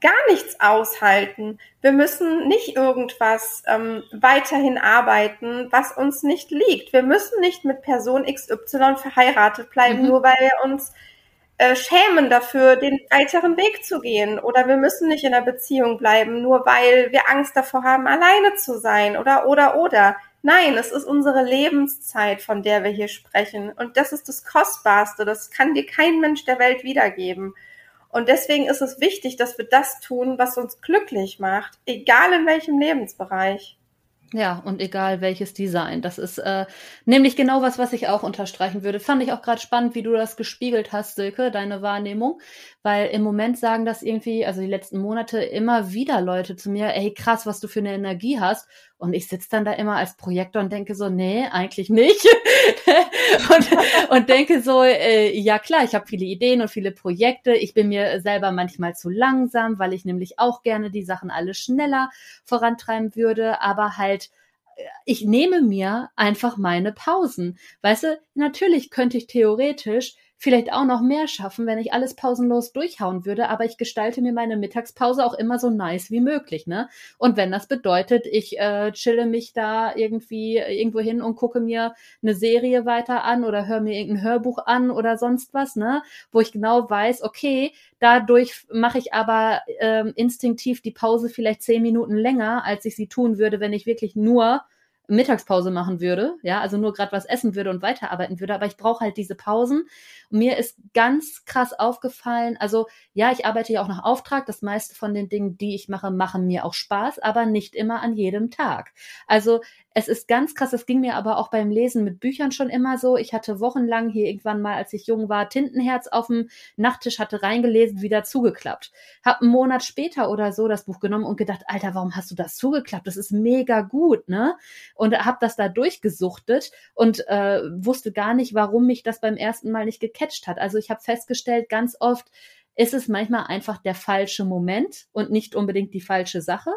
gar nichts aushalten. Wir müssen nicht irgendwas ähm, weiterhin arbeiten, was uns nicht liegt. Wir müssen nicht mit Person XY verheiratet bleiben, mhm. nur weil wir uns äh, schämen dafür, den weiteren Weg zu gehen. Oder wir müssen nicht in einer Beziehung bleiben, nur weil wir Angst davor haben, alleine zu sein. Oder, oder, oder. Nein, es ist unsere Lebenszeit, von der wir hier sprechen. Und das ist das Kostbarste. Das kann dir kein Mensch der Welt wiedergeben. Und deswegen ist es wichtig, dass wir das tun, was uns glücklich macht, egal in welchem Lebensbereich. Ja, und egal welches Design. Das ist äh, nämlich genau was, was ich auch unterstreichen würde. Fand ich auch gerade spannend, wie du das gespiegelt hast, Silke, deine Wahrnehmung. Weil im Moment sagen das irgendwie, also die letzten Monate immer wieder Leute zu mir, ey krass, was du für eine Energie hast. Und ich sitze dann da immer als Projektor und denke so, nee, eigentlich nicht. *laughs* und, und denke so, äh, ja klar, ich habe viele Ideen und viele Projekte. Ich bin mir selber manchmal zu langsam, weil ich nämlich auch gerne die Sachen alle schneller vorantreiben würde, aber halt äh, ich nehme mir einfach meine Pausen. Weißt du, natürlich könnte ich theoretisch vielleicht auch noch mehr schaffen, wenn ich alles pausenlos durchhauen würde, aber ich gestalte mir meine Mittagspause auch immer so nice wie möglich, ne? Und wenn das bedeutet, ich äh, chille mich da irgendwie irgendwo hin und gucke mir eine Serie weiter an oder höre mir irgendein Hörbuch an oder sonst was, ne? Wo ich genau weiß, okay, dadurch mache ich aber ähm, instinktiv die Pause vielleicht zehn Minuten länger, als ich sie tun würde, wenn ich wirklich nur Mittagspause machen würde, ja, also nur gerade was essen würde und weiterarbeiten würde, aber ich brauche halt diese Pausen. mir ist ganz krass aufgefallen, also ja, ich arbeite ja auch nach Auftrag, das meiste von den Dingen, die ich mache, machen mir auch Spaß, aber nicht immer an jedem Tag. Also es ist ganz krass, das ging mir aber auch beim Lesen mit Büchern schon immer so. Ich hatte wochenlang hier irgendwann mal, als ich jung war, Tintenherz auf dem Nachttisch, hatte reingelesen, wieder zugeklappt. Hab einen Monat später oder so das Buch genommen und gedacht, Alter, warum hast du das zugeklappt? Das ist mega gut, ne? Und hab das da durchgesuchtet und äh, wusste gar nicht, warum mich das beim ersten Mal nicht gecatcht hat. Also ich habe festgestellt, ganz oft ist es manchmal einfach der falsche Moment und nicht unbedingt die falsche Sache.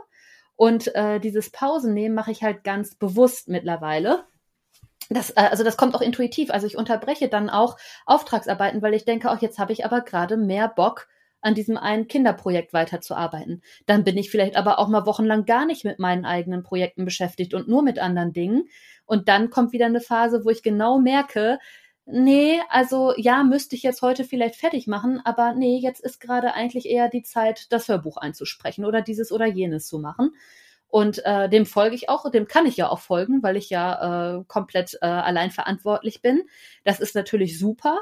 Und äh, dieses Pausennehmen mache ich halt ganz bewusst mittlerweile. Das, äh, also das kommt auch intuitiv. Also ich unterbreche dann auch Auftragsarbeiten, weil ich denke, auch jetzt habe ich aber gerade mehr Bock, an diesem einen Kinderprojekt weiterzuarbeiten. Dann bin ich vielleicht aber auch mal wochenlang gar nicht mit meinen eigenen Projekten beschäftigt und nur mit anderen Dingen. Und dann kommt wieder eine Phase, wo ich genau merke, nee, also ja, müsste ich jetzt heute vielleicht fertig machen, aber nee, jetzt ist gerade eigentlich eher die Zeit, das Hörbuch einzusprechen oder dieses oder jenes zu machen. Und äh, dem folge ich auch, dem kann ich ja auch folgen, weil ich ja äh, komplett äh, allein verantwortlich bin. Das ist natürlich super,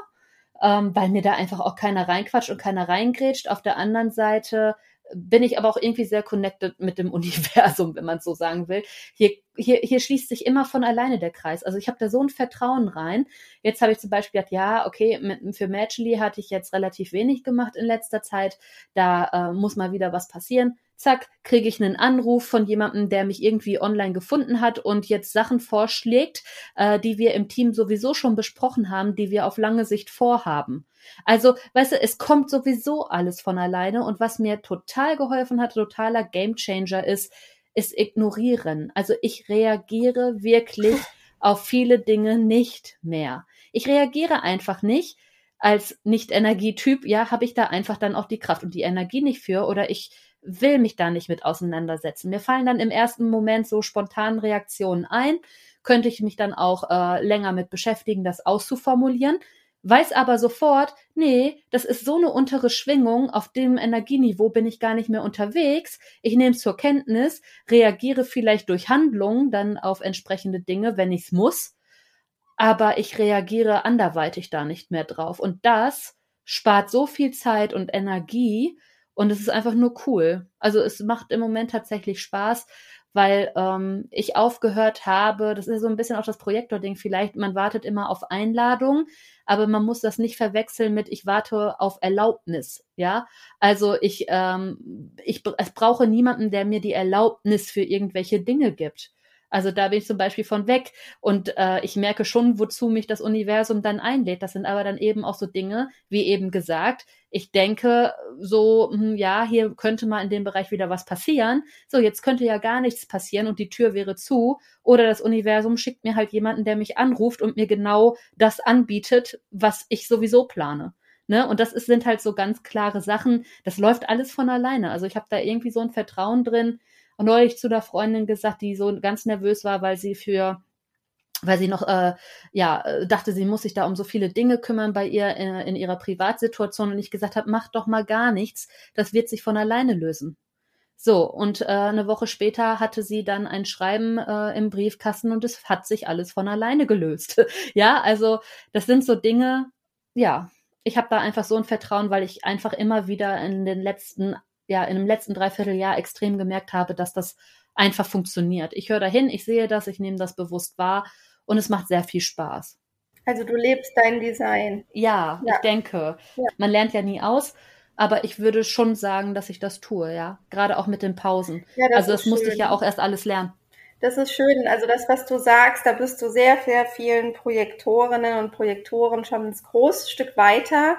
ähm, weil mir da einfach auch keiner reinquatscht und keiner reingrätscht. Auf der anderen Seite bin ich aber auch irgendwie sehr connected mit dem *laughs* Universum, wenn man so sagen will. Hier, hier, hier schließt sich immer von alleine der Kreis. Also ich habe da so ein Vertrauen rein. Jetzt habe ich zum Beispiel gedacht, ja, okay, mit, für Matchly hatte ich jetzt relativ wenig gemacht in letzter Zeit. Da äh, muss mal wieder was passieren zack, kriege ich einen Anruf von jemandem, der mich irgendwie online gefunden hat und jetzt Sachen vorschlägt, äh, die wir im Team sowieso schon besprochen haben, die wir auf lange Sicht vorhaben. Also, weißt du, es kommt sowieso alles von alleine und was mir total geholfen hat, totaler Gamechanger ist, ist ignorieren. Also ich reagiere wirklich *laughs* auf viele Dinge nicht mehr. Ich reagiere einfach nicht, als Nicht-Energietyp, ja, habe ich da einfach dann auch die Kraft und die Energie nicht für oder ich will mich da nicht mit auseinandersetzen. Mir fallen dann im ersten Moment so spontan Reaktionen ein, könnte ich mich dann auch äh, länger mit beschäftigen, das auszuformulieren, weiß aber sofort, nee, das ist so eine untere Schwingung, auf dem Energieniveau bin ich gar nicht mehr unterwegs. Ich nehme es zur Kenntnis, reagiere vielleicht durch Handlungen dann auf entsprechende Dinge, wenn ich es muss, aber ich reagiere anderweitig da nicht mehr drauf. Und das spart so viel Zeit und Energie, und es ist einfach nur cool. Also es macht im Moment tatsächlich Spaß, weil ähm, ich aufgehört habe, das ist so ein bisschen auch das Projektor-Ding, vielleicht, man wartet immer auf Einladung, aber man muss das nicht verwechseln mit, ich warte auf Erlaubnis, ja. Also ich, ähm, ich, es brauche niemanden, der mir die Erlaubnis für irgendwelche Dinge gibt. Also da bin ich zum Beispiel von weg und äh, ich merke schon, wozu mich das Universum dann einlädt. Das sind aber dann eben auch so Dinge, wie eben gesagt, ich denke so, hm, ja, hier könnte mal in dem Bereich wieder was passieren. So, jetzt könnte ja gar nichts passieren und die Tür wäre zu. Oder das Universum schickt mir halt jemanden, der mich anruft und mir genau das anbietet, was ich sowieso plane. Ne? Und das ist, sind halt so ganz klare Sachen. Das läuft alles von alleine. Also ich habe da irgendwie so ein Vertrauen drin. Neulich zu der Freundin gesagt, die so ganz nervös war, weil sie für weil sie noch, äh, ja, äh, dachte, sie muss sich da um so viele Dinge kümmern bei ihr in, äh, in ihrer Privatsituation und ich gesagt habe, mach doch mal gar nichts, das wird sich von alleine lösen. So, und äh, eine Woche später hatte sie dann ein Schreiben äh, im Briefkasten und es hat sich alles von alleine gelöst. *laughs* ja, also das sind so Dinge, ja, ich habe da einfach so ein Vertrauen, weil ich einfach immer wieder in den letzten, ja, in dem letzten Dreivierteljahr extrem gemerkt habe, dass das einfach funktioniert. Ich höre dahin, ich sehe das, ich nehme das bewusst wahr und es macht sehr viel Spaß. Also du lebst dein Design. Ja, ja. ich denke. Ja. Man lernt ja nie aus, aber ich würde schon sagen, dass ich das tue, ja. Gerade auch mit den Pausen. Ja, das also das musste ich ja auch erst alles lernen. Das ist schön. Also das, was du sagst, da bist du sehr, sehr vielen Projektorinnen und Projektoren schon ein großes Stück weiter,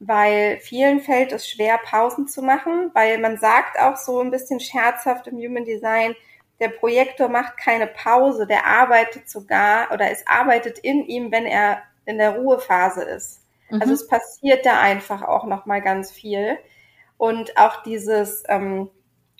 weil vielen fällt es schwer, Pausen zu machen, weil man sagt auch so ein bisschen scherzhaft im Human Design, der Projektor macht keine Pause, der arbeitet sogar oder es arbeitet in ihm, wenn er in der Ruhephase ist. Also mhm. Also es passiert da einfach auch noch mal ganz viel und auch dieses ähm,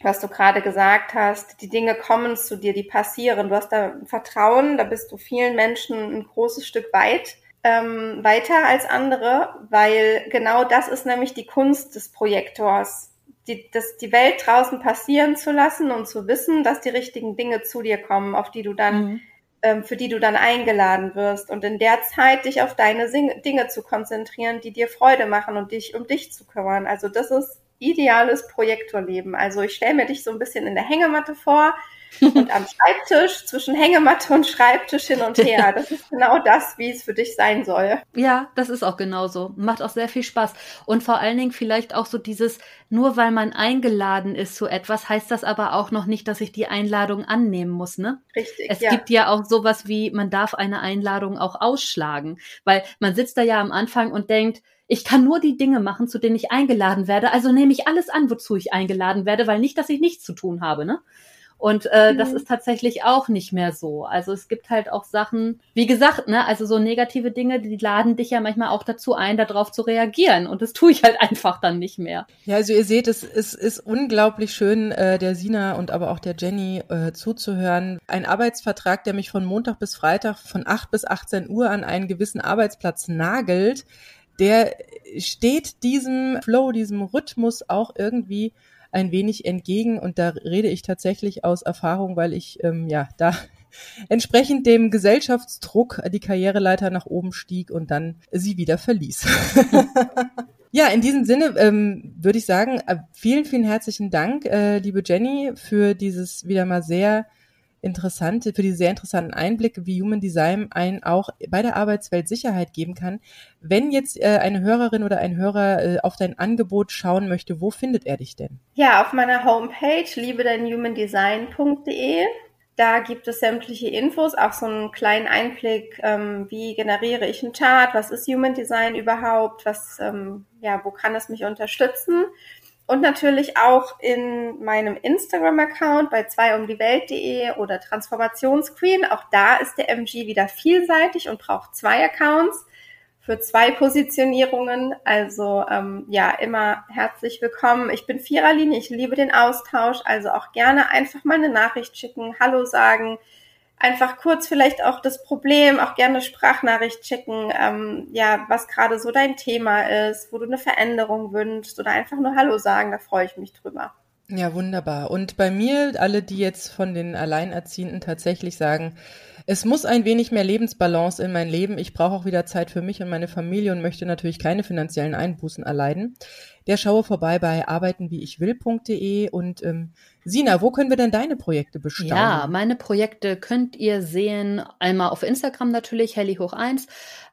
was du gerade gesagt hast, die Dinge kommen zu dir, die passieren. Du hast da Vertrauen, da bist du vielen Menschen ein großes Stück weit ähm, weiter als andere, weil genau das ist nämlich die Kunst des Projektors, die, das, die Welt draußen passieren zu lassen und zu wissen, dass die richtigen Dinge zu dir kommen, auf die du dann, mhm. ähm, für die du dann eingeladen wirst und in der Zeit dich auf deine Sing Dinge zu konzentrieren, die dir Freude machen und dich um dich zu kümmern. Also das ist ideales Projektorleben. Also ich stelle mir dich so ein bisschen in der Hängematte vor und am Schreibtisch zwischen Hängematte und Schreibtisch hin und her. Das ist genau das, wie es für dich sein soll. Ja, das ist auch genauso. Macht auch sehr viel Spaß. Und vor allen Dingen vielleicht auch so dieses, nur weil man eingeladen ist zu etwas, heißt das aber auch noch nicht, dass ich die Einladung annehmen muss, ne? Richtig. Es ja. gibt ja auch sowas wie, man darf eine Einladung auch ausschlagen. Weil man sitzt da ja am Anfang und denkt, ich kann nur die Dinge machen, zu denen ich eingeladen werde. Also nehme ich alles an, wozu ich eingeladen werde, weil nicht, dass ich nichts zu tun habe, ne? Und äh, mhm. das ist tatsächlich auch nicht mehr so. Also es gibt halt auch Sachen, wie gesagt, ne, also so negative Dinge, die laden dich ja manchmal auch dazu ein, darauf zu reagieren. Und das tue ich halt *laughs* einfach dann nicht mehr. Ja, also ihr seht, es, es ist unglaublich schön, äh, der Sina und aber auch der Jenny äh, zuzuhören. Ein Arbeitsvertrag, der mich von Montag bis Freitag von 8 bis 18 Uhr an einen gewissen Arbeitsplatz nagelt, der steht diesem Flow, diesem Rhythmus auch irgendwie ein wenig entgegen. Und da rede ich tatsächlich aus Erfahrung, weil ich ähm, ja da *laughs* entsprechend dem Gesellschaftsdruck die Karriereleiter nach oben stieg und dann sie wieder verließ. *laughs* ja, in diesem Sinne ähm, würde ich sagen, äh, vielen, vielen herzlichen Dank, äh, liebe Jenny, für dieses wieder mal sehr interessante, für die sehr interessanten Einblicke, wie Human Design einen auch bei der Arbeitswelt Sicherheit geben kann. Wenn jetzt äh, eine Hörerin oder ein Hörer äh, auf dein Angebot schauen möchte, wo findet er dich denn? Ja, auf meiner Homepage liebedeinhumandesign.de. Da gibt es sämtliche Infos, auch so einen kleinen Einblick, ähm, wie generiere ich einen Chart, was ist Human Design überhaupt, was, ähm, ja, wo kann es mich unterstützen? Und natürlich auch in meinem Instagram-Account bei 2umdiewelt.de oder Transformationsqueen. Auch da ist der MG wieder vielseitig und braucht zwei Accounts für zwei Positionierungen. Also ähm, ja, immer herzlich willkommen. Ich bin Viererlinie, ich liebe den Austausch. Also auch gerne einfach mal eine Nachricht schicken, Hallo sagen einfach kurz vielleicht auch das Problem, auch gerne Sprachnachricht schicken, ähm, ja, was gerade so dein Thema ist, wo du eine Veränderung wünschst oder einfach nur Hallo sagen, da freue ich mich drüber. Ja, wunderbar. Und bei mir, alle, die jetzt von den Alleinerziehenden tatsächlich sagen, es muss ein wenig mehr Lebensbalance in mein Leben. Ich brauche auch wieder Zeit für mich und meine Familie und möchte natürlich keine finanziellen Einbußen erleiden. Der schaue vorbei bei arbeitenwieichwill.de und ähm, Sina, wo können wir denn deine Projekte bestaunen? Ja, meine Projekte könnt ihr sehen, einmal auf Instagram natürlich, Helly hoch 1.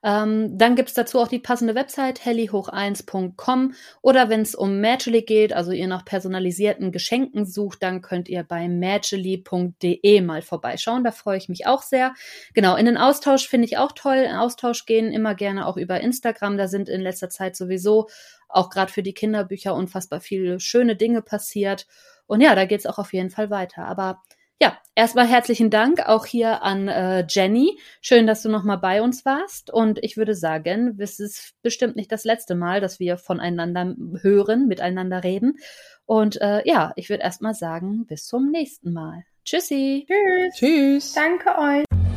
Ähm, dann gibt's dazu auch die passende Website, hellyhoch1.com. Oder wenn es um Matchely geht, also ihr nach personalisierten Geschenken sucht, dann könnt ihr bei matchely.de mal vorbeischauen. Da freue ich mich auch sehr. Genau, in den Austausch finde ich auch toll. In Austausch gehen immer gerne auch über Instagram. Da sind in letzter Zeit sowieso auch gerade für die Kinderbücher unfassbar viele schöne Dinge passiert. Und ja, da geht's auch auf jeden Fall weiter. Aber ja, erstmal herzlichen Dank auch hier an äh, Jenny. Schön, dass du nochmal bei uns warst. Und ich würde sagen, es ist bestimmt nicht das letzte Mal, dass wir voneinander hören, miteinander reden. Und äh, ja, ich würde erstmal sagen, bis zum nächsten Mal. Tschüssi. Tschüss. Tschüss. Danke euch.